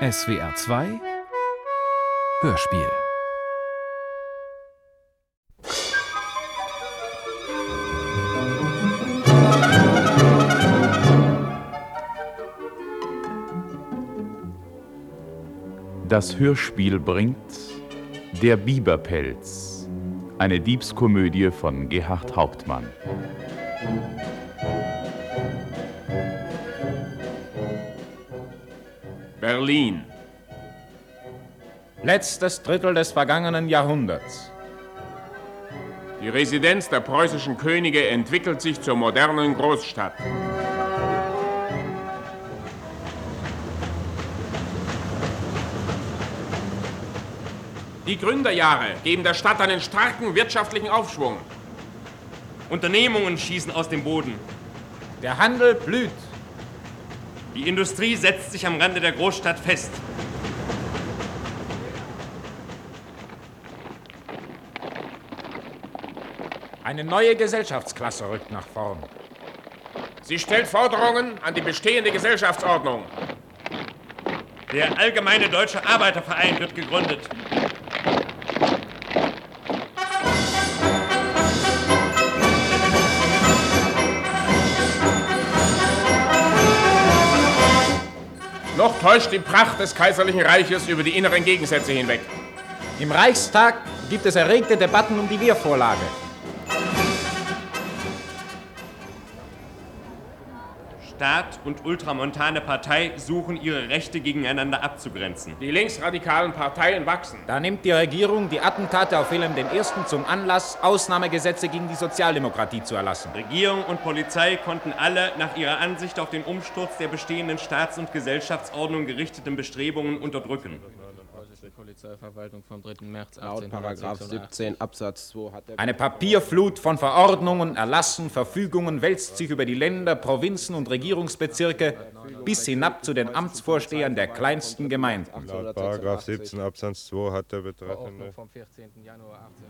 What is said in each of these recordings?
SWR 2 Hörspiel Das Hörspiel bringt Der Biberpelz, eine Diebskomödie von Gerhard Hauptmann. Berlin. Letztes Drittel des vergangenen Jahrhunderts. Die Residenz der preußischen Könige entwickelt sich zur modernen Großstadt. Die Gründerjahre geben der Stadt einen starken wirtschaftlichen Aufschwung. Unternehmungen schießen aus dem Boden. Der Handel blüht. Die Industrie setzt sich am Rande der Großstadt fest. Eine neue Gesellschaftsklasse rückt nach vorn. Sie stellt Forderungen an die bestehende Gesellschaftsordnung. Der Allgemeine Deutsche Arbeiterverein wird gegründet. Noch täuscht die Pracht des Kaiserlichen Reiches über die inneren Gegensätze hinweg. Im Reichstag gibt es erregte Debatten um die Wehrvorlage. Staat und ultramontane Partei suchen ihre Rechte gegeneinander abzugrenzen. Die linksradikalen Parteien wachsen. Da nimmt die Regierung die Attentate auf Wilhelm I. zum Anlass, Ausnahmegesetze gegen die Sozialdemokratie zu erlassen. Regierung und Polizei konnten alle nach ihrer Ansicht auf den Umsturz der bestehenden Staats- und Gesellschaftsordnung gerichteten Bestrebungen unterdrücken. Polizeiverwaltung vom 3. März Laut Paragraph 17 Absatz 2 hat der Eine Papierflut von Verordnungen, Erlassen, Verfügungen wälzt sich über die Länder, Provinzen und Regierungsbezirke bis hinab zu den Amtsvorstehern der kleinsten Gemeinden. Laut Paragraph 17 Absatz 2 hat der Betreffende Verordnung vom 14. Januar 18.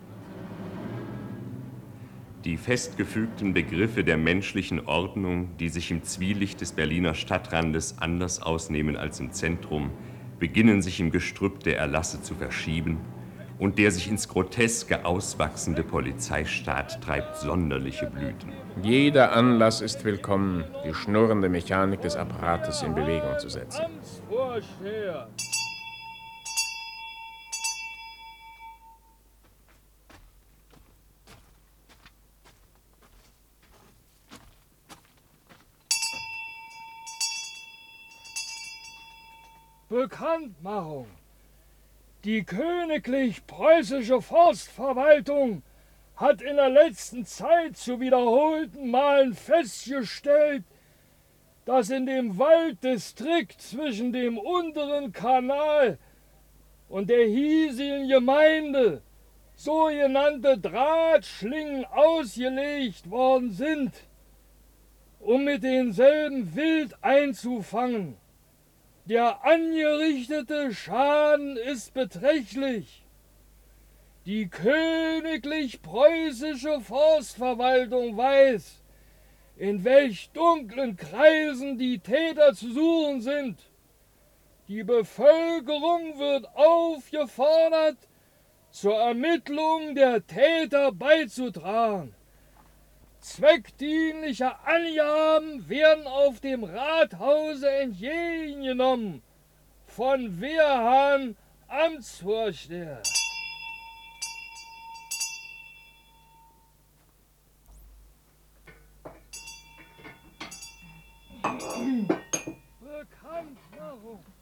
Die festgefügten Begriffe der menschlichen Ordnung, die sich im Zwielicht des Berliner Stadtrandes anders ausnehmen als im Zentrum, beginnen sich im Gestrüpp der Erlasse zu verschieben und der sich ins Groteske auswachsende Polizeistaat treibt sonderliche Blüten. Jeder Anlass ist willkommen, die schnurrende Mechanik des Apparates in Bewegung zu setzen. Bekanntmachung. Die königlich-preußische Forstverwaltung hat in der letzten Zeit zu wiederholten Malen festgestellt, dass in dem Walddistrikt zwischen dem unteren Kanal und der hiesigen Gemeinde sogenannte Drahtschlingen ausgelegt worden sind, um mit denselben Wild einzufangen. Der angerichtete Schaden ist beträchtlich. Die königlich-preußische Forstverwaltung weiß, in welch dunklen Kreisen die Täter zu suchen sind. Die Bevölkerung wird aufgefordert, zur Ermittlung der Täter beizutragen. Zweckdienliche Angaben werden auf dem Rathause entgegengenommen von Wehrhahn Amtsvorsteher.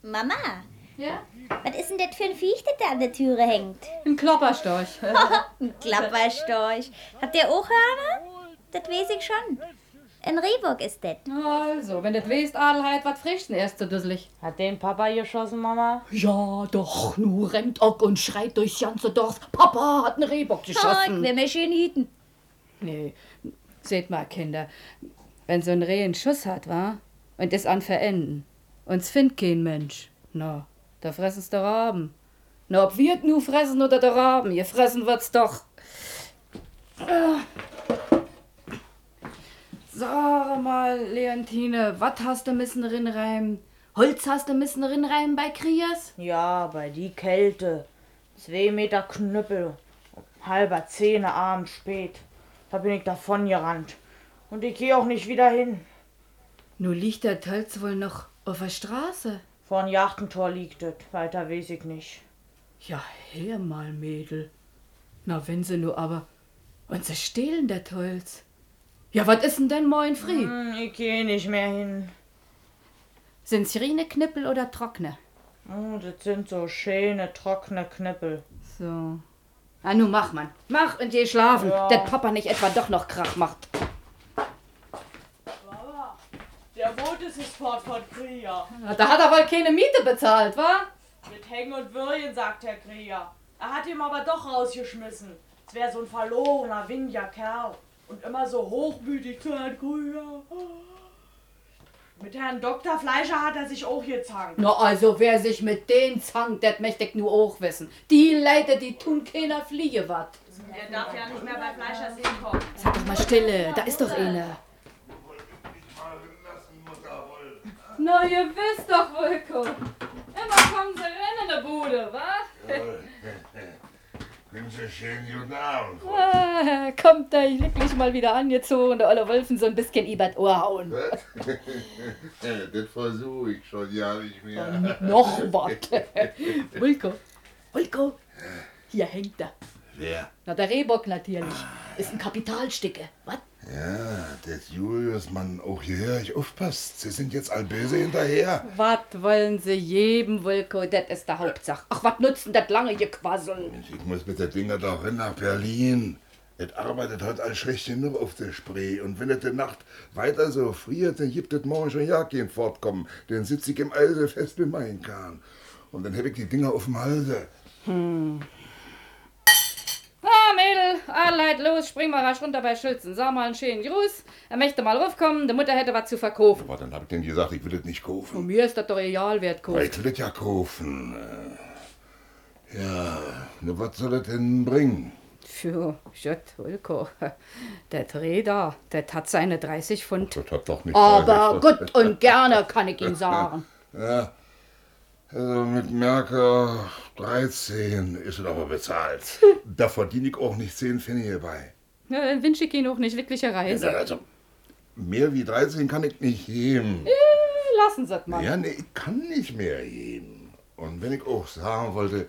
Mama, Ja? was ist denn das für ein Viech, das da an der Türe hängt? Ein Klopperstorch. Ein Klapperstorch. Habt ihr auch Hörner? Das weiß ich schon. Ein Rehbock ist das. Also, wenn das weißt, Adelheid, was frischt denn erst so dusselig? Hat den Papa geschossen, Mama? Ja, doch, nu rennt Ock und schreit durchs ganze Dorf. Papa hat einen Rehbock Oh, ich geschossen. will schön hüten. nee, seht mal, Kinder. Wenn so ein Reh einen Schuss hat, wa? Und es an verenden. Uns findet kein Mensch. Na, da fressen's der Raben. Na, ob wir nu fressen oder der Raben, ihr fressen wird's doch. Ah. Sag mal, Leontine, was hast du müssen rinreimen? Holz hast du müssen rinreiben bei Kriers? Ja, bei die Kälte. Zwei Meter Knüppel. Halber Zehne abends spät. Da bin ich davon gerannt. Und ich gehe auch nicht wieder hin. Nu liegt der Holz wohl noch auf der Straße. Vor ein Jachtentor liegt es. Weiter weiß ich nicht. Ja, her mal, Mädel. Na, wenn sie nur aber. Und sie stehlen das Holz. Ja, was ist denn denn moin früh? Hm, ich geh nicht mehr hin. Sind's reine Knippel oder trockene? Oh, das sind so schöne, trockene Knippel. So. Na, nu mach man. Mach und geh schlafen, Ja. dass Papa nicht etwa doch noch Krach macht. Mama, der Boot ist jetzt fort von Krieger. Da hat er wohl keine Miete bezahlt, wa? Mit Hängen und Würgen, sagt Herr Krieger. Er hat ihn aber doch rausgeschmissen. Es wäre so ein verlorener, windiger Kerl. Und immer so hochmütig zu Herrn Krieger. Mit Herrn Dr. Fleischer hat er sich auch gezankt. Na, also wer sich mit denen zankt, das möchte ich nur auch wissen. Die Leute, die tun keiner Fliege wat. Er darf ja nicht mehr bei Fleischers hinkommen. Sag doch mal Stille, da ist doch eine. Na, ihr wisst doch, Wilko. Immer kommen sie rein in der Bude, wa? Guten Abend. Ah, kommt da wirklich mal wieder angezogen, der Olle Wolfen so ein bisschen übert Ohr hauen. das versuche ich schon ja nicht mehr. Noch was. Wilko, Wilko, hier hängt er. Wer? Na, der Rehbock natürlich. Ist ein Kapitalstücke. Was? Ja, das Julius, Mann, auch hierher, ich aufpasst. Sie sind jetzt all böse hinterher. Was wollen sie jedem, Wilko? Das ist der Hauptsache. Ach, was nutzt denn das lange Gequassel? Ich muss mit der Dinger doch hin nach Berlin. Es arbeitet heute alles schlecht genug auf der Spree. Und wenn es die Nacht weiter so friert, dann gibt es morgen schon ja kein Fortkommen. Dann sitze ich im Eise fest wie mein Kahn. Und dann habe ich die Dinger auf dem Halse. Hm. Ah, Adelheid, los, spring mal rasch runter bei Schulzen. Sag mal einen schönen Gruß. Er möchte mal raufkommen, die Mutter hätte was zu verkaufen. Aber dann habe ich denen gesagt, ich will es nicht kaufen. Von mir ist das doch egal, wer kauft. ich will es ja kaufen. Äh, Ja, nur was soll das denn bringen? Für Schött, Wilko. Der Dreh da, das hat seine 30 Pfund. Das hat doch nicht Aber 30 gut und gerne, kann ich Ihnen sagen. Ja, also mit Merker 13 ist es aber bezahlt. Da verdiene ich auch nicht 10 Pfennige bei. Ja, dann wünsche ich Ihnen auch nicht wirkliche Reise. Also, mehr wie 13 kann ich nicht geben. Äh, Lassen Sie es mal. Ja, nee, ich kann nicht mehr geben. Und wenn ich auch sagen wollte,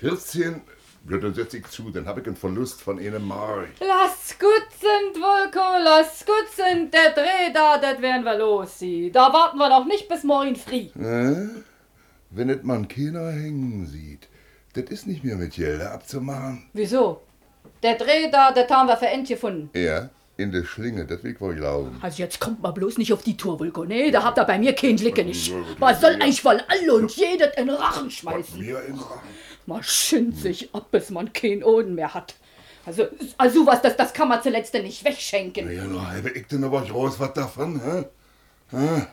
14, ja, dann setze ich zu, dann habe ich einen Verlust von einem Mark. Lass gut sind, Wilko, lass gut sind. Der Dreh da, das werden wir los. Sie. Da warten wir noch nicht bis morgen früh. Ne? Wenn es man keiner hängen sieht, das ist nicht mehr mit Gelder abzumachen. Wieso? Der Dreh da, das haben wir für End gefunden. Ja, in der Schlinge, das will ich wohl glauben. Also jetzt kommt mal bloß nicht auf die Tour, Wilko. Nee, da habt ihr bei mir keinen Glicke nicht. Man soll eigentlich wohl alle und jeder in den Rachen schmeißen. Mir in Rachen. Man schind sich ab, bis man keinen Oden mehr hat. Also, also was, das, das kann man zuletzt nicht wegschenken. Ja, na, habe ich denn aber groß was davon, hä? hä?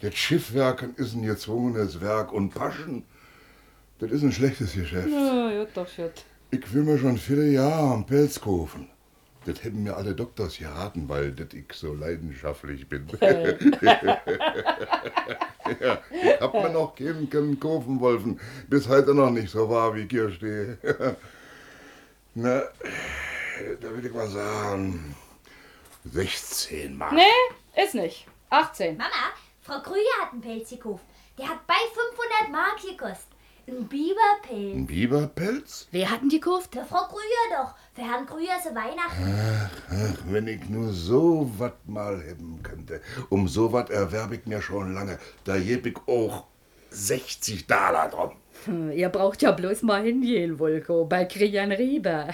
Das Schiffwerken ist ein gezwungenes Werk und Paschen, das ist ein schlechtes Geschäft. Ja, ja, doch, shit. Ich will mir schon viele Jahre am Pelz kaufen. Das hätten mir alle Doktors geraten, weil das ich so leidenschaftlich bin. ja, ich hab mir noch keinen können kaufen wollen, bis heute noch nicht so war, wie ich hier stehe. Na, da will ich mal sagen, 16 Mark. Nee, ist nicht. 18. Mama, Frau Krüger hat einen Pelz gekauft. Der hat bei 500 Mark gekostet. Ein Biberpelz. Ein Biberpelz? Wer hat denn die gekauft? Für Frau Krüger doch. Für Herrn Krüger zu Weihnachten. Ach, ach, wenn ich nur so was mal haben könnte. Um so was erwerbe ich mir schon lange. Da geb ich auch 60 Dollar drum. Ihr braucht ja bloß mal hingehen, Vulko, bei Krian Rieber.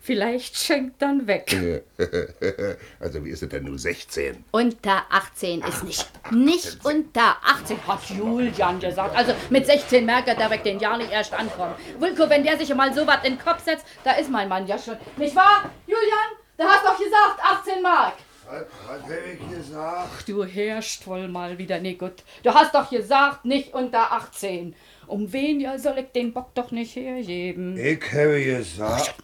Vielleicht schenkt dann weg. Also wie ist es denn nur 16? Unter 18 ist nicht. Nicht unter 18, hat Julian gesagt. Also mit 16 merkt er, da weg den Jahr nicht erst ankommen. Vulko, wenn der sich mal so was in den Kopf setzt, da ist mein Mann ja schon. Nicht wahr, Julian? Du hast doch gesagt, 18 Mark. Was, was ich gesagt? Ach, du herrschst wohl mal wieder. Nee, gut. Du hast doch gesagt, nicht unter 18. Um wen ja soll ich den Bock doch nicht hergeben? Ich habe gesagt.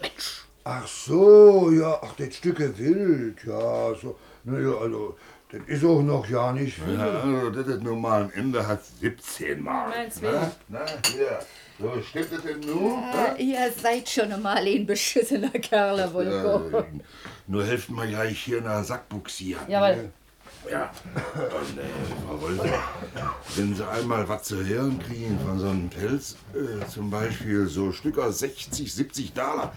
Ach so, ja, ach, das Stücke Wild, ja, so Naja, also, das ist auch noch ja nicht viel. Ja, also, das ist nun mal ein Ende hat 17 Mal. Meins Na, wegen. na, hier. So, stimmt das denn nun? Ah, ihr seid schon einmal ein beschissener Kerl, Vulko. Ja, nur helft mir gleich hier in der Sackbuxieren. Jawohl. Ja, und äh, Frau Wolter, wenn Sie einmal was zu hören kriegen von so einem Pelz, äh, zum Beispiel so Stücker 60, 70 Dollar,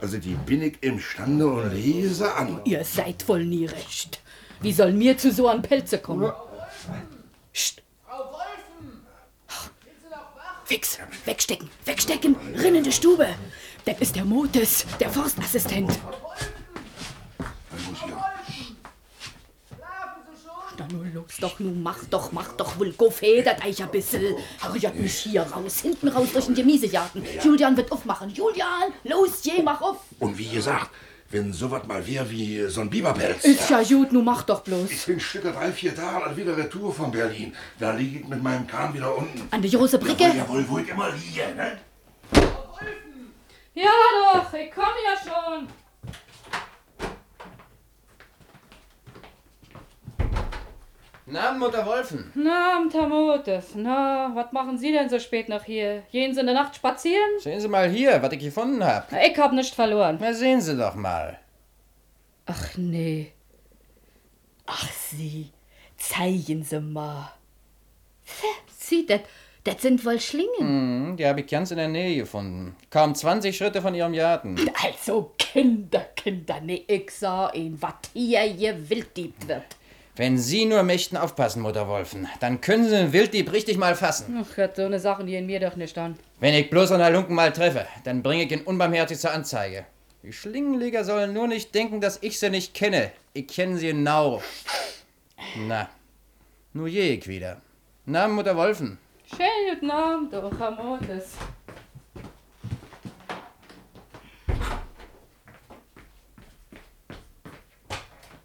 also die bin ich imstande und lese an. Ihr seid wohl nie recht. Wie soll mir zu so einem Pelze kommen? Psst. Fix, wegstecken, wegstecken, rinn in die Stube. Das ist der Motes, der Forstassistent. Na nun los doch, nun mach doch, mach doch, Vulko, federt euch ein bisschen. Hurriert mich hier raus, hinten raus durch den Gemüse jagen. Julian wird aufmachen. Julian, los, je, mach auf. Und wie gesagt, wenn sowas mal wäre wie so ein Biberpelz. Ist ja gut, nun mach doch bloß. Ich bin Stücke drei, vier Tage wieder Retour von Berlin. Da liege ich mit meinem Kahn wieder unten. An die große Bricke? Jawohl, jawohl, wo ich immer liege, ne? Ja doch, ich komm ja schon. Na, Mutter Wolfen. Na, Tamotes, na, was machen Sie denn so spät noch hier? Gehen Sie in der Nacht spazieren? Sehen Sie mal hier, was ich gefunden hab. Na, Ich hab nicht verloren. Na, sehen Sie doch mal. Ach nee. Ach Sie, zeigen Sie mal. Sie, das das sind wohl Schlingen. Hm, die habe ich ganz in der Nähe gefunden. Kaum 20 Schritte von Ihrem Garten. Also Kinder, Kinder, nee, ich sah ihn, was hier gewilddiebt wird. Wenn Sie nur möchten aufpassen, Mutter Wolfen, dann können Sie den Wilddieb richtig mal fassen. Ach, hat so eine Sachen gehen mir doch nicht an. Wenn ich bloß an der Lunken mal treffe, dann bringe ich ihn unbarmherzig zur Anzeige. Die Schlingenleger sollen nur nicht denken, dass ich sie nicht kenne. Ich kenne sie genau. Na, nur je ich wieder. Na, Mutter Wolfen. Schönen guten Abend, du Tamotes.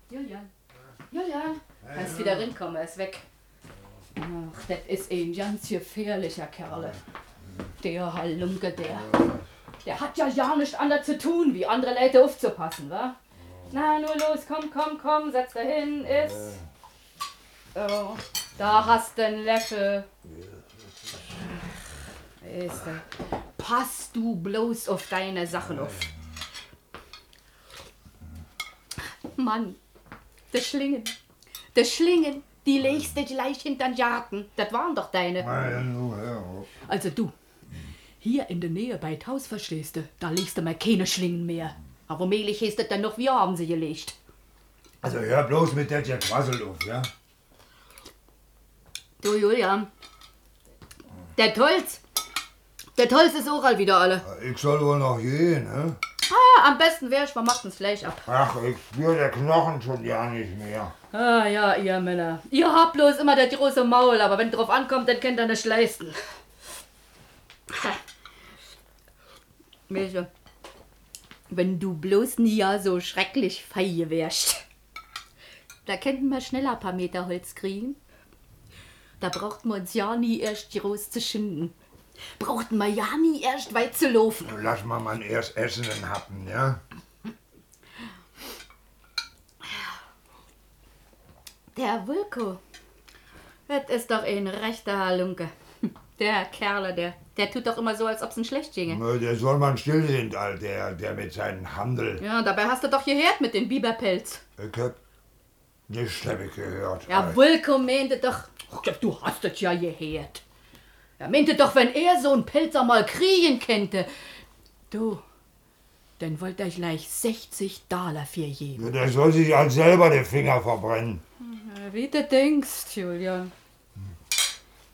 Julian, Julian, kannst wieder rinkommen, er ist weg. Ach, das ist ein ganz gefährlicher Kerl. Der Halunke, der. Der hat ja ja nichts anderes zu tun, wie andere Leute aufzupassen, wa? Na, nur los, komm, komm, komm, setz da hin, iss. So, da hast du einen Löffel. Du, pass du bloß auf deine Sachen auf. Mann, der Schlingen, der Schlingen, die legst du gleich hintern Garten. Das waren doch deine. Also du, hier in der Nähe bei Haus verstehst du, da legst du mal keine Schlingen mehr. Aber mehlig ist das dann noch, wir haben sie gelegt. Also hör bloß mit der Quassel auf, ja? Du Julian, der Tolz, der Tolz ist auch all wieder alle. Ich soll wohl noch gehen, ne? Ah, am besten wäre ich, wir machen das Fleisch ab. Ach, ich spür der Knochen schon ja nicht mehr. Ah ja, ihr Männer. Ihr habt bloß immer das große Maul, aber wenn drauf ankommt, dann könnt ihr nicht leisten. Milche, wenn du bloß nie ja so schrecklich feie wärst, da könnten wir schneller ein paar Meter Holz kriegen. Da braucht man uns ja nie erst groß zu schinden. Ja nie erst weit zu laufen. Lass mal man erst essen und happen, ja? Der Wilko, das ist doch ein rechter Halunke. Der Kerle, der, der tut doch immer so, als ob's ihm schlecht ginge. Der soll man still sind, all der, der mit seinem Handel. Ja, dabei hast du doch gehört mit dem Biberpelz. Ich hab nichts ich gehört. Ja, Wilko meinte doch, du hast es ja gehört. Er meinte doch, wenn er so einen Pelz einmal kriegen könnte. Du, dann wollte ich gleich 60 Dollar für geben. Ja, Der soll sich halt selber die Finger verbrennen. Wie du denkst, Julian.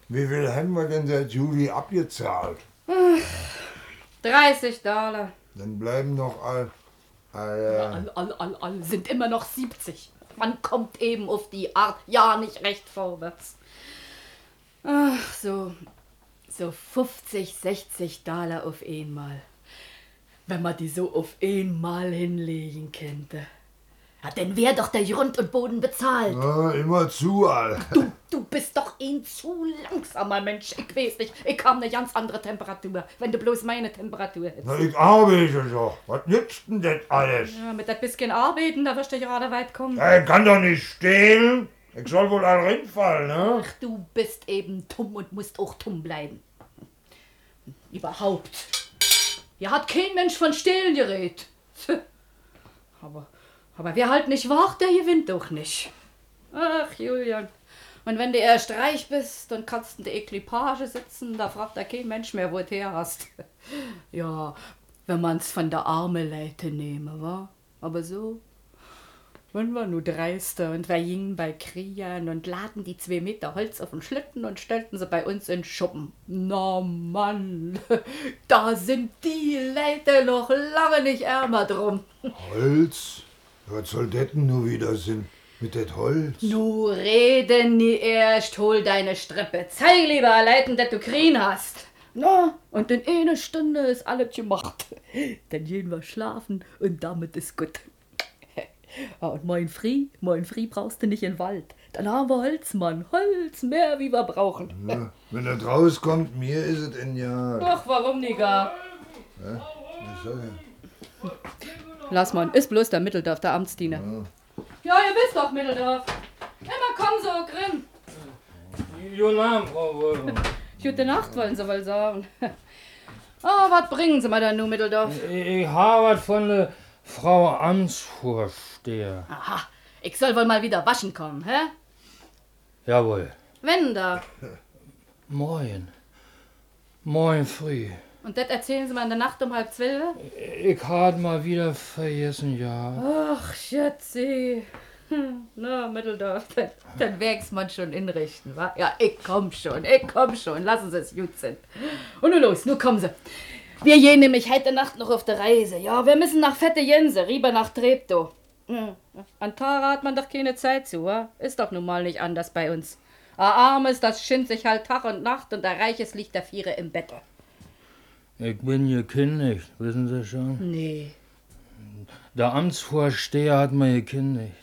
Wie viel haben wir denn seit Juli abgezahlt? Ach, 30 Dollar. Dann bleiben noch all. all, äh, All, all, all, all sind immer noch 70. Man kommt eben auf die Art ja nicht recht vorwärts. Ach, so, so 50, 60 Dollar auf einmal. Wenn man die so auf einmal hinlegen könnte. Ja, dann wär doch der Grund und Boden bezahlt. ja, immer zu, all. Du, du bist doch ein zu langsamer Mensch. Ich weiß nicht, ich habe eine ganz andere Temperatur, wenn du bloß meine Temperatur hättest. Na, ich arbeite doch. Was nützt denn das alles? Ja, mit das bisschen Arbeiten, da wirst du gerade weit kommen. Ja, ich kann doch nicht stehlen. Ich soll wohl all reinfallen, ne? Ach, du bist eben dumm und musst auch dumm bleiben. Überhaupt. Hier hat kein Mensch von Stehlen geredet. Aber, aber wer halt nicht wagt, der gewinnt doch nicht. Ach, Julian. Und wenn du erst reich bist, dann kannst in der Equipage sitzen, da fragt da kein Mensch mehr, wo du her hast. Ja, wenn man's von der arme Leute nehme, wa? Aber so, wenn wir nur dreister und wir gingen bei Kriegern und laden die zwei Meter Holz auf den Schlitten und stellten sie bei uns in Schuppen. Na Mann, da sind die Leute noch lange nicht ärmer drum. Holz? Was soll das denn nur wieder sein? Mit das Holz? Nu rede nie erst, hol deine Strippe. Zeig lieber leiten, dass du Krien hast. Na, und in einer Stunde ist alles gemacht. Dann gehen wir schlafen und damit ist gut. Ja, und mein Fri, mein Fri brauchst du nicht in den Wald. Dann haben wir Holz, Mann. Holz, mehr wie wir brauchen. Na, wenn das rauskommt, mir ist es ein Jahr. Doch, warum nicht gar? Ja, ich ja. Lass mal, ist bloß der Mitteldorf, der Amtsdiener. Ja, ihr wisst doch, Mitteldorf. Immer komm so, Grimm. Guten Abend, Frau Wolfgang. Gute Nacht, wollen sie wohl sagen. Oh, was bringen sie mir da nun, Mitteldorf? Ich habe was von der Frau Amtsvorsteher. Aha, ich soll wohl mal wieder waschen kommen, hä? Jawohl. Wenn da. Moin. Moin früh. Und das erzählen sie mir in der Nacht um halb zwölf? Ich had mal wieder vergessen, ja. Ach, Schätzi. Hm, Na, Mitteldorf, dann, dann wächst man schon inrichten, wa? Ja, ich komm schon, ich komm schon, lassen Sie es gut sein. Und nun los, nun kommen Sie. Wir gehen nämlich heute Nacht noch auf der Reise. Ja, wir müssen nach Fette Jense, rüber nach Treptow. An Tara hat man doch keine Zeit zu, wa? Ist doch nun mal nicht anders bei uns. A Armes, das schindt sich halt Tag und Nacht und der Reiches liegt der Viere im Bett. Ich bin gekündigt, wissen Sie schon? Nee. Der Amtsvorsteher hat mir gekündigt.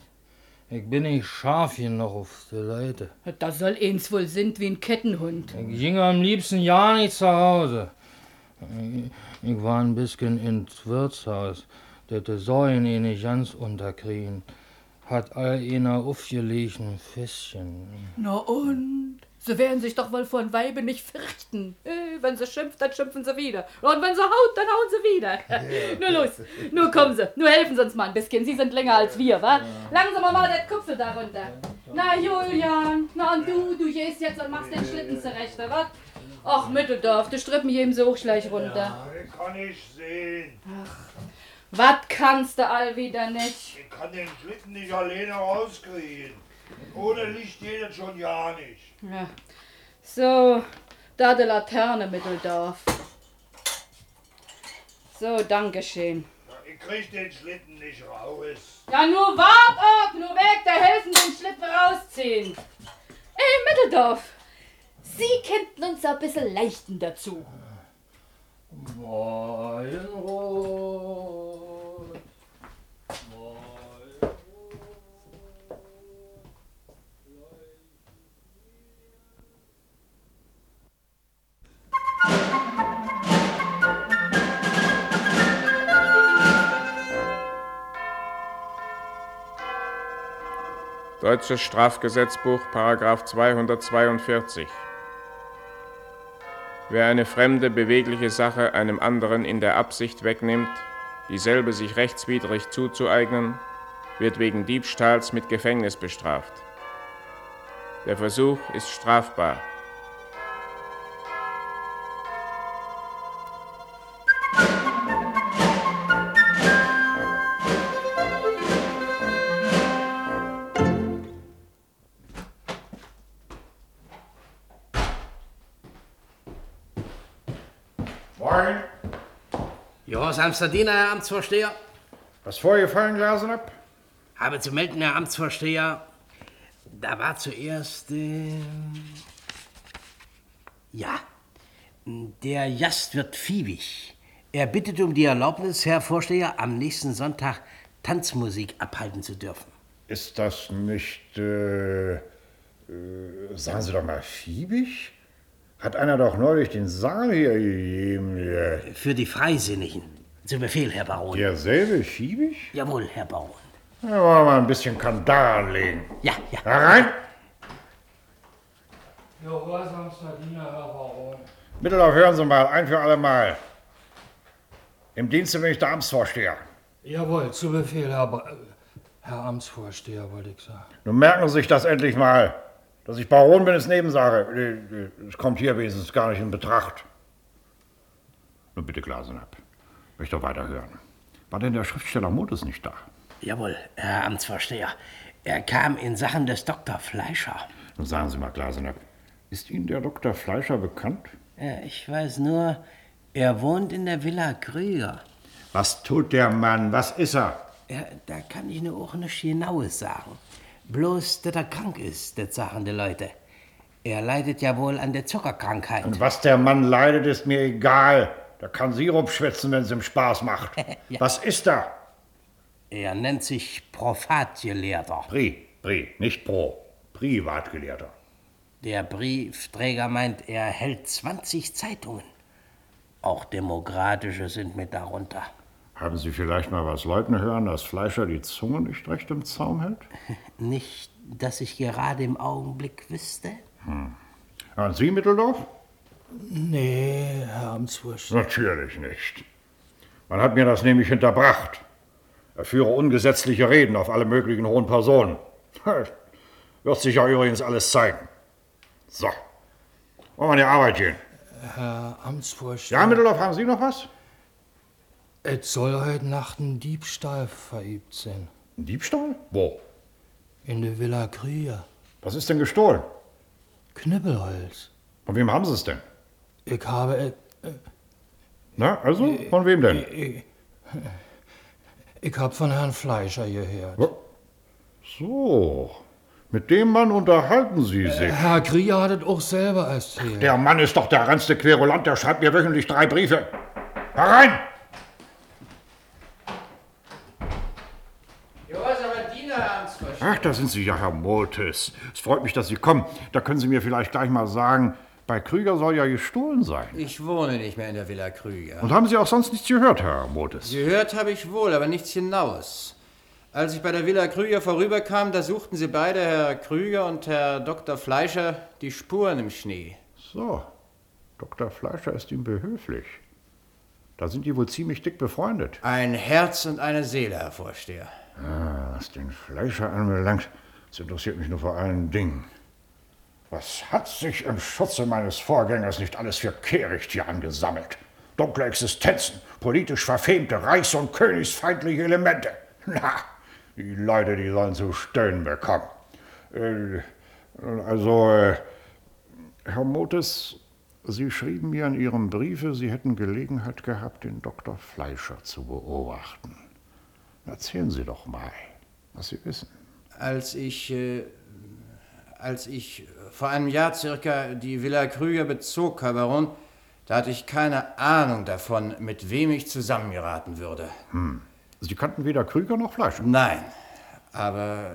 Ich bin nicht scharf genug auf die Leute. Da soll eins wohl sind wie ein Kettenhund. Ich ging am liebsten ja nicht zu Hause. Ich, ich war ein bisschen ins Wirtshaus, der die Säulen eh nicht ganz unterkriegen. Hat all einer aufgelegten Fässchen. Na und? Sie werden sich doch wohl vor ein Weibe nicht fürchten. Äh, wenn sie schimpft, dann schimpfen sie wieder. Und wenn sie haut, dann hauen sie wieder. nur los, nur kommen sie. Nur helfen sie uns mal ein bisschen. Sie sind länger als wir, wa? Langsam mal den Kupfer darunter. Na, Julian, na und du, du gehst jetzt und machst den Schlitten zurecht, wa? Ach, Mitteldorf, du strippen jedem so hoch gleich runter. Ja, ich kann nicht sehen. Ach, was kannst du all wieder nicht? Ich kann den Schlitten nicht alleine rauskriegen. Ohne Licht geht es schon ja nicht. Ja. So, da die Laterne, Mitteldorf. So, Dankeschön. Ich krieg den Schlitten nicht raus. Ja, nur wart ab, nur weg, da helfen den Schlitten rausziehen. Ey, Mitteldorf, Sie könnten uns ein bisschen leichten dazu. Moin, Deutsches Strafgesetzbuch, Paragraph 242. Wer eine fremde, bewegliche Sache einem anderen in der Absicht wegnimmt, dieselbe sich rechtswidrig zuzueignen, wird wegen Diebstahls mit Gefängnis bestraft. Der Versuch ist strafbar. Gehorsamster Diener, Herr Amtsvorsteher. Was vorgefallen gelassen hab? Habe zu melden, Herr Amtsvorsteher, da war zuerst, äh, ja, der Jast wird fiebig. Er bittet um die Erlaubnis, Herr Vorsteher, am nächsten Sonntag Tanzmusik abhalten zu dürfen. Ist das nicht äh, Äh, sagen Sie doch mal, Fiebig? Hat einer doch neulich den Saal hier gegeben. Für die Freisinnigen. Zu Befehl, Herr Baron. Derselbe Fiebig? Jawohl, Herr Baron. Da wollen wir mal ein bisschen Kandar anlegen. Ja, ja. Herein! Gehorsamsverdiener, Herr Baron. Mittellauf, hören Sie mal, ein für alle Mal. Im Dienste bin ich der Amtsvorsteher. Jawohl, zu Befehl, Herr, ba Herr Amtsvorsteher, wollte ich sagen. Nun merken Sie sich das endlich mal. Dass ich Baron bin, ist Nebensache. Es kommt hier wenigstens gar nicht in Betracht. Nun bitte Glasen ab. Möchte weiterhören. War denn der Schriftsteller Modus nicht da? Jawohl, Herr Amtsvorsteher. Er kam in Sachen des Dr. Fleischer. Nun sagen Sie mal, Glasenapp, ist Ihnen der Dr. Fleischer bekannt? Ja, ich weiß nur, er wohnt in der Villa Krüger. Was tut der Mann? Was ist er? Ja, da kann ich nur auch nichts Genaues sagen. Bloß, dass er krank ist, das sagen die Leute. Er leidet ja wohl an der Zuckerkrankheit. Und was der Mann leidet, ist mir egal. Da kann Sirup schwitzen, wenn es ihm Spaß macht. Ja. Was ist er? Er nennt sich Profatgelehrter. Pri, Pri, nicht Pro. Privatgelehrter. Der Briefträger meint, er hält 20 Zeitungen. Auch demokratische sind mit darunter. Haben Sie vielleicht mal was Leuten hören, dass Fleischer die Zunge nicht recht im Zaum hält? Nicht, dass ich gerade im Augenblick wüsste. Hm. Und Sie, Mitteldorf? Nee, Herr Amtsvorsteher. Natürlich nicht. Man hat mir das nämlich hinterbracht. Er führe ungesetzliche Reden auf alle möglichen hohen Personen. Wird sich ja übrigens alles zeigen. So. Wollen wir an die Arbeit gehen? Herr Amtsvorsteher. Ja, Mitteldorf, haben Sie noch was? Es soll heute Nacht ein Diebstahl verübt sein. Ein Diebstahl? Wo? In der Villa Krüger. Was ist denn gestohlen? Knippelholz. Von wem haben Sie es denn? Ich habe es. Na, also? Von wem denn? Ich, ich hab von Herrn Fleischer gehört. So. Mit dem Mann unterhalten Sie sich. Herr Krieger hat es auch selber erzählt. Der Mann ist doch der reinste Querulant, der schreibt mir wöchentlich drei Briefe. Herein! Ach, da sind Sie ja, Herr Motes. Es freut mich, dass Sie kommen. Da können Sie mir vielleicht gleich mal sagen, bei Krüger soll ja gestohlen sein. Ich wohne nicht mehr in der Villa Krüger. Und haben Sie auch sonst nichts gehört, Herr Motes? Gehört habe ich wohl, aber nichts hinaus. Als ich bei der Villa Krüger vorüberkam, da suchten sie beide, Herr Krüger und Herr Dr. Fleischer, die Spuren im Schnee. So, Dr. Fleischer ist ihm behilflich. Da sind die wohl ziemlich dick befreundet. Ein Herz und eine Seele, Herr Vorsteher. Ah, was den Fleischer anbelangt, das interessiert mich nur vor allen Dingen. Was hat sich im Schutze meines Vorgängers nicht alles für Kehricht hier angesammelt? Dunkle Existenzen, politisch verfemte, reichs- und königsfeindliche Elemente. Na, die Leute, die sollen zu stöhnen bekommen. Äh, also, äh, Herr Motes, Sie schrieben mir in Ihrem Briefe, Sie hätten Gelegenheit gehabt, den Dr. Fleischer zu beobachten. Erzählen Sie doch mal, was Sie wissen. Als ich, äh, als ich vor einem Jahr circa die Villa Krüger bezog, Herr Baron, da hatte ich keine Ahnung davon, mit wem ich zusammengeraten würde. Hm. Sie kannten weder Krüger noch Fleischer? Nein, aber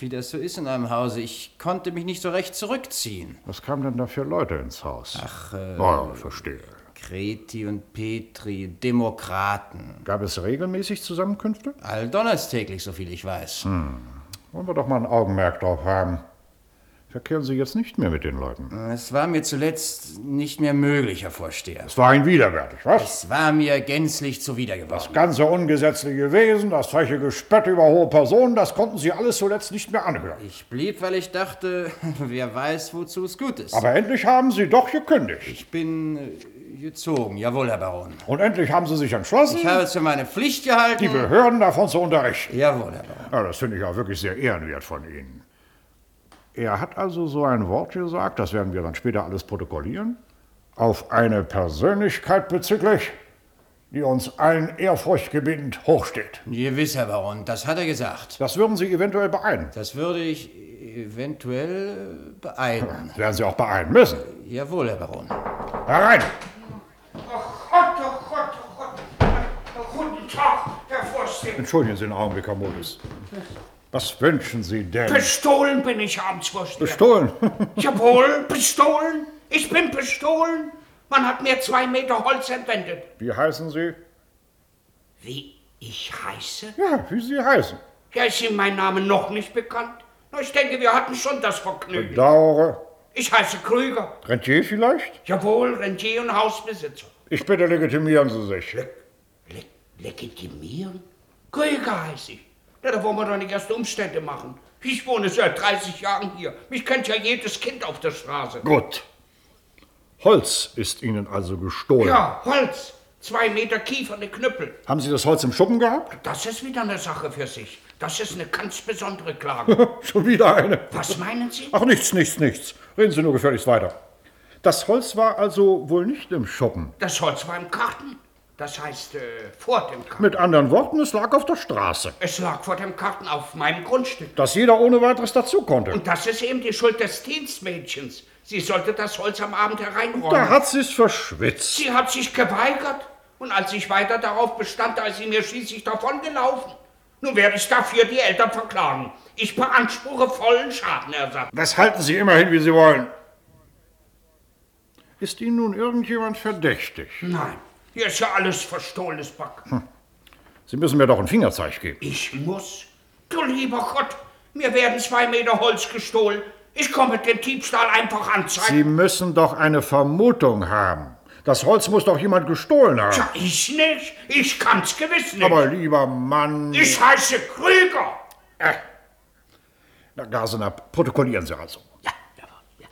wie das so ist in einem Hause, ich konnte mich nicht so recht zurückziehen. Was kamen denn da für Leute ins Haus? Ach, äh, Oh, verstehe. Kreti und Petri, Demokraten. Gab es regelmäßig Zusammenkünfte? Alldonnerstäglich, soviel ich weiß. Hm. Wollen wir doch mal ein Augenmerk drauf haben. Verkehren Sie jetzt nicht mehr mit den Leuten. Es war mir zuletzt nicht mehr möglich, Herr Vorsteher. Es war Ihnen widerwärtig, was? Es war mir gänzlich zuwider geworden. Das ganze ungesetzliche Wesen, das freche Gespött über hohe Personen, das konnten Sie alles zuletzt nicht mehr anhören. Ich blieb, weil ich dachte, wer weiß, wozu es gut ist. Aber endlich haben Sie doch gekündigt. Ich bin äh, gezogen, jawohl, Herr Baron. Und endlich haben Sie sich entschlossen, Ich habe es für meine Pflicht gehalten. die Behörden davon zu unterrichten. Jawohl, Herr Baron. Ja, das finde ich auch wirklich sehr ehrenwert von Ihnen. Er hat also so ein Wort gesagt, das werden wir dann später alles protokollieren, auf eine Persönlichkeit bezüglich, die uns allen ehrfurchtgebietend hochsteht. Gewiss, Herr Baron, das hat er gesagt. Das würden Sie eventuell beeilen. Das würde ich eventuell beeilen. Das werden Sie auch beeilen müssen. Jawohl, Herr Baron. Herein! Gott, oh Gott, oh Gott. Guten Tag, Herr Vorsteher. Entschuldigen Sie einen Augenblick, Herr Modus. Was wünschen Sie denn? Bestohlen bin ich, Amtsvorsteher. Bestohlen? Jawohl, bestohlen. Ich bin bestohlen. Man hat mir zwei Meter Holz entwendet. Wie heißen Sie? Wie ich heiße? Ja, wie Sie heißen. Ja, ist Ihnen mein Name noch nicht bekannt? Ich denke, wir hatten schon das Vergnügen. Bedauere. Ich heiße Krüger. Rentier vielleicht? Jawohl, Rentier und Hausbesitzer. Ich bitte, legitimieren Sie sich. Legitimieren? Krüger heiße ich. Ja, da wollen wir doch nicht erst Umstände machen. Ich wohne seit 30 Jahren hier. Mich kennt ja jedes Kind auf der Straße. Gut. Holz ist Ihnen also gestohlen. Ja, Holz. Zwei Meter kieferne Knüppel. Haben Sie das Holz im Schuppen gehabt? Das ist wieder eine Sache für sich. Das ist eine ganz besondere Klage. Schon wieder eine. Was meinen Sie? Ach, nichts, nichts, nichts. Reden Sie nur gefälligst weiter. Das Holz war also wohl nicht im Schuppen. Das Holz war im Karten. Das heißt, äh, vor dem Karten. Mit anderen Worten, es lag auf der Straße. Es lag vor dem Karten auf meinem Grundstück. Dass jeder ohne weiteres dazu konnte. Und das ist eben die Schuld des Dienstmädchens. Sie sollte das Holz am Abend hereinräumen. Da hat sie es verschwitzt. Sie hat sich geweigert. Und als ich weiter darauf bestand, da ist sie mir schließlich davongelaufen. Nun werde ich dafür die Eltern verklagen. Ich beanspruche vollen Schadenersatz. Das halten Sie immerhin, wie Sie wollen. Ist Ihnen nun irgendjemand verdächtig? Nein, hier ist ja alles verstohlenes Back. Hm. Sie müssen mir doch ein Fingerzeig geben. Ich muss? Du lieber Gott, mir werden zwei Meter Holz gestohlen. Ich komme den Diebstahl einfach anzeigen. Sie müssen doch eine Vermutung haben. Das Holz muss doch jemand gestohlen haben. Ja, ich nicht. Ich kann's gewiss nicht. Aber lieber Mann. Ich heiße Krüger. Äh. Na, Gasenab, protokollieren Sie also. Ja, ja, ja.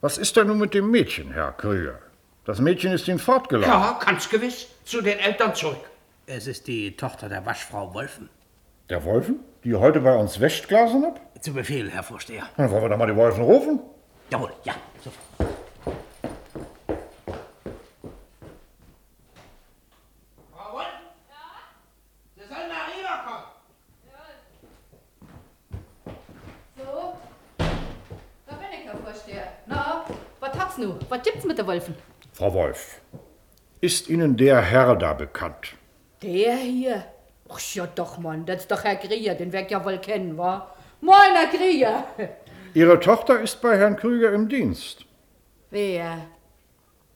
Was ist denn nun mit dem Mädchen, Herr Krüger? Das Mädchen ist Ihnen fortgelaufen. Ja, ganz gewiss. Zu den Eltern zurück. Es ist die Tochter der Waschfrau Wolfen. Der Wolfen? Die heute bei uns wäscht, Glasenab? Zu Befehl, Herr Vorsteher. Dann wollen wir doch mal die Wolfen rufen. Jawohl, ja, sofort. Was gibt's mit der Wolfen? Frau Wolf, ist Ihnen der Herr da bekannt? Der hier? Ach ja doch, Mann, das ist doch Herr Grier, den werd ja wohl kennen, wa? Moin, Herr Grier! Ihre Tochter ist bei Herrn Krüger im Dienst. Wer?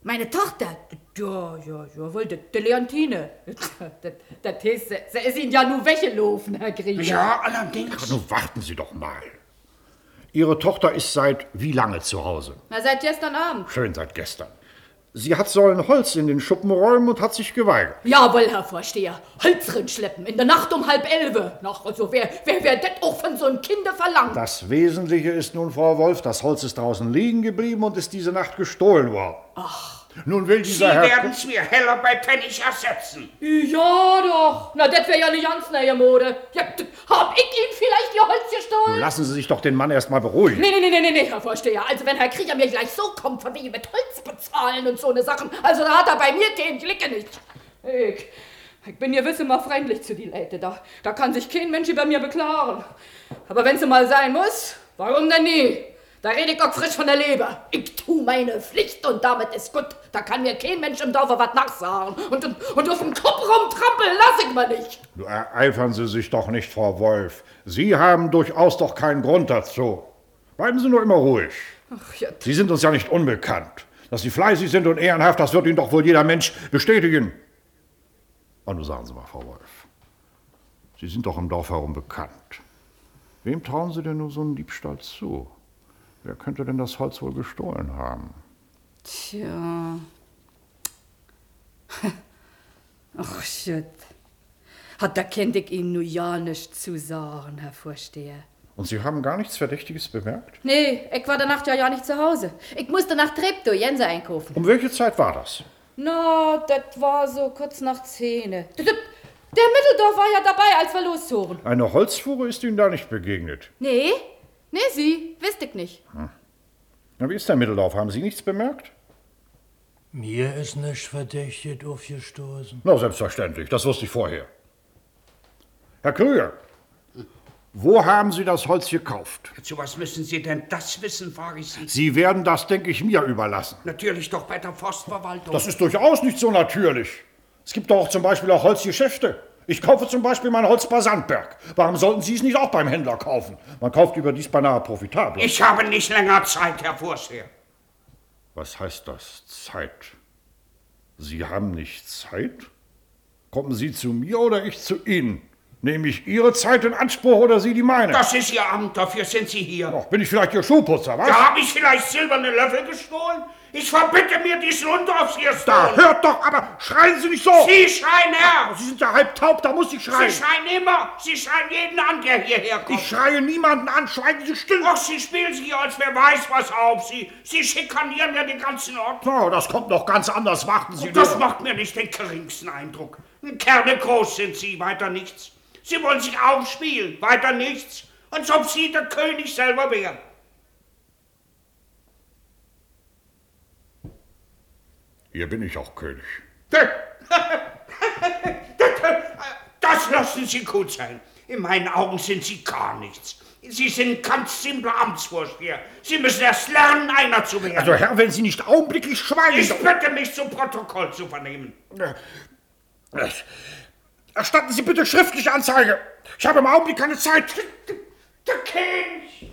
Meine Tochter? Ja, ja, ja, wohl, die, Leontine. Das, das ist, sie ist Ihnen ja nur weggelaufen, Herr Grier. Ja, allerdings. Ach, nun warten Sie doch mal. Ihre Tochter ist seit wie lange zu Hause? Na, seit gestern Abend. Schön seit gestern. Sie hat sollen Holz in den Schuppen räumen und hat sich geweigert. Jawohl, Herr Vorsteher. Holz schleppen in der Nacht um halb elf. Ach, also wer, wer, wer das auch von so einem Kinde verlangt? Das Wesentliche ist nun, Frau Wolf, das Holz ist draußen liegen geblieben und ist diese Nacht gestohlen worden. Ach. Nun will dieser Sie Herr... werden es mir heller bei Pfennig ersetzen. Ja doch. Na, das wäre ja eine ganz neue Mode. Ja, hab ich Ihnen vielleicht Ihr Holz gestohlen? Lassen Sie sich doch den Mann erst mal beruhigen. Nee, nee, nee, nee, nee, Herr Vorsteher. Also wenn Herr Krieger mir gleich so kommt, von wegen mit Holz bezahlen und so eine Sachen, also da hat er bei mir den Glicke nicht. Ich, ich bin gewiss immer freundlich zu die Leute. Da, da kann sich kein Mensch über mir beklagen. Aber wenn es mal sein muss, warum denn nie? Da rede ich auch frisch von der Leber. Ich tu meine Pflicht und damit ist gut. Da kann mir kein Mensch im Dorf was nachsagen. Und, und, auf dem Kopf rumtrampeln lass ich mal nicht. Ereifern Sie sich doch nicht, Frau Wolf. Sie haben durchaus doch keinen Grund dazu. Bleiben Sie nur immer ruhig. Ach, ja. Sie sind uns ja nicht unbekannt. Dass Sie fleißig sind und ehrenhaft, das wird Ihnen doch wohl jeder Mensch bestätigen. Und nun sagen Sie mal, Frau Wolf. Sie sind doch im Dorf herum bekannt. Wem trauen Sie denn nur so einen Diebstahl zu? Wer könnte denn das Holz wohl gestohlen haben? Tja. Ach, shit. Hat da kennt ich Ihnen nur ja nichts zu sagen, Herr Vorsteher. Und Sie haben gar nichts Verdächtiges bemerkt? Nee, ich war der Nacht ja ja nicht zu Hause. Ich musste nach Treptow Jense einkaufen. Um welche Zeit war das? Na, das war so kurz nach Zehne. Der Mitteldorf war ja dabei, als wir loszogen. Eine Holzfuhre ist Ihnen da nicht begegnet. Nee, nee, Sie, wisst ich nicht. Hm. Na, wie ist der Mitteldorf? Haben Sie nichts bemerkt? Mir ist nicht verdächtig aufgestoßen. Na, selbstverständlich. Das wusste ich vorher. Herr Krüger, wo haben Sie das Holz gekauft? Zu was müssen Sie denn das wissen, frage ich Sie. Sie werden das, denke ich, mir überlassen. Natürlich doch bei der Forstverwaltung. Das ist durchaus nicht so natürlich. Es gibt doch zum Beispiel auch Holzgeschäfte. Ich kaufe zum Beispiel mein Holz bei Sandberg. Warum sollten Sie es nicht auch beim Händler kaufen? Man kauft überdies beinahe profitabel. Ich habe nicht länger Zeit, Herr Vorsteher. Was heißt das, Zeit? Sie haben nicht Zeit? Kommen Sie zu mir oder ich zu Ihnen? Nehme ich Ihre Zeit in Anspruch oder Sie die meine? Das ist Ihr Amt, dafür sind Sie hier. Doch, bin ich vielleicht Ihr Schuhputzer, was? Da habe ich vielleicht silberne Löffel gestohlen? Ich verbitte mir diesen Hund aufs Erste. Da, hört doch, aber schreien Sie nicht so! Sie schreien, Herr! Sie sind ja halb taub, da muss ich schreien. Sie schreien immer! Sie schreien jeden an, der hierher kommt. Ich schreie niemanden an, schweigen Sie still! Ach, Sie spielen sich als wer weiß was auf. Sie, Sie schikanieren ja den ganzen Ort. Oh, das kommt noch ganz anders, warten Sie Das nur. macht mir nicht den geringsten Eindruck. Kerle groß sind Sie, weiter nichts. Sie wollen sich aufspielen, weiter nichts. Als ob Sie der König selber wären. Hier bin ich auch König. Das lassen Sie gut sein. In meinen Augen sind Sie gar nichts. Sie sind ganz simpler Amtsvorsteher. Sie müssen erst lernen, einer zu werden. Also, Herr, wenn Sie nicht augenblicklich schweigen... Ich bitte mich zum Protokoll zu vernehmen. Äh, Erstatten Sie bitte schriftliche Anzeige. Ich habe im Augenblick keine Zeit. Der König!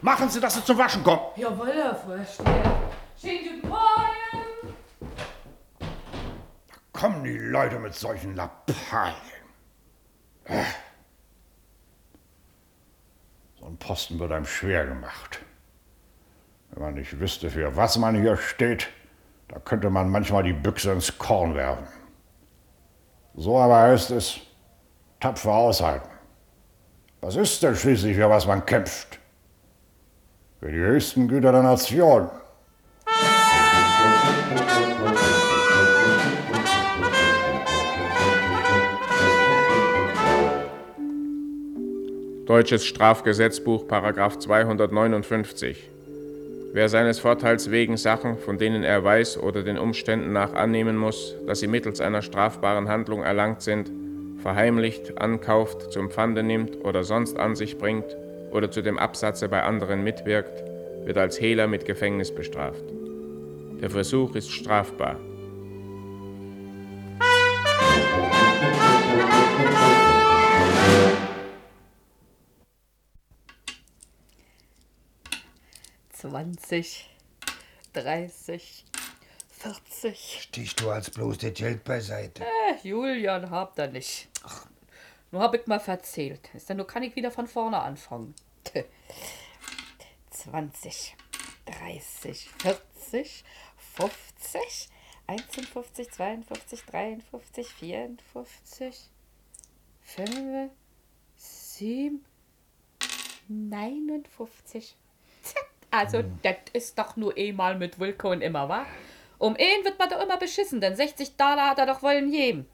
Machen Sie, dass Sie zum Waschen kommen. Jawohl, Herr Vorsteher. Schönen guten Morgen. Kommen die Leute mit solchen Lappalien. So ein Posten wird einem schwer gemacht. Wenn man nicht wüsste, für was man hier steht, da könnte man manchmal die Büchse ins Korn werfen. So aber heißt es, tapfer aushalten. Was ist denn schließlich, für was man kämpft? Für die höchsten Güter der Nation. Deutsches Strafgesetzbuch, Paragraph 259. Wer seines Vorteils wegen Sachen, von denen er weiß oder den Umständen nach annehmen muss, dass sie mittels einer strafbaren Handlung erlangt sind, verheimlicht, ankauft, zum Pfande nimmt oder sonst an sich bringt oder zu dem Absatze bei anderen mitwirkt, wird als Hehler mit Gefängnis bestraft. Der Versuch ist strafbar. Zwanzig, dreißig, vierzig. Stich du als bloß das Geld beiseite. Äh, Julian, habt ihr nicht. Ach, nur hab ich mal verzählt. Ist dann nur kann ich wieder von vorne anfangen. 20, 30, 40, 50, 51, 52, 53, 54, 5, 7, 59. Also, das ist doch nur einmal mit Wilko und immer, wa? Um ihn wird man doch immer beschissen, denn 60 Dollar hat er doch wollen geben.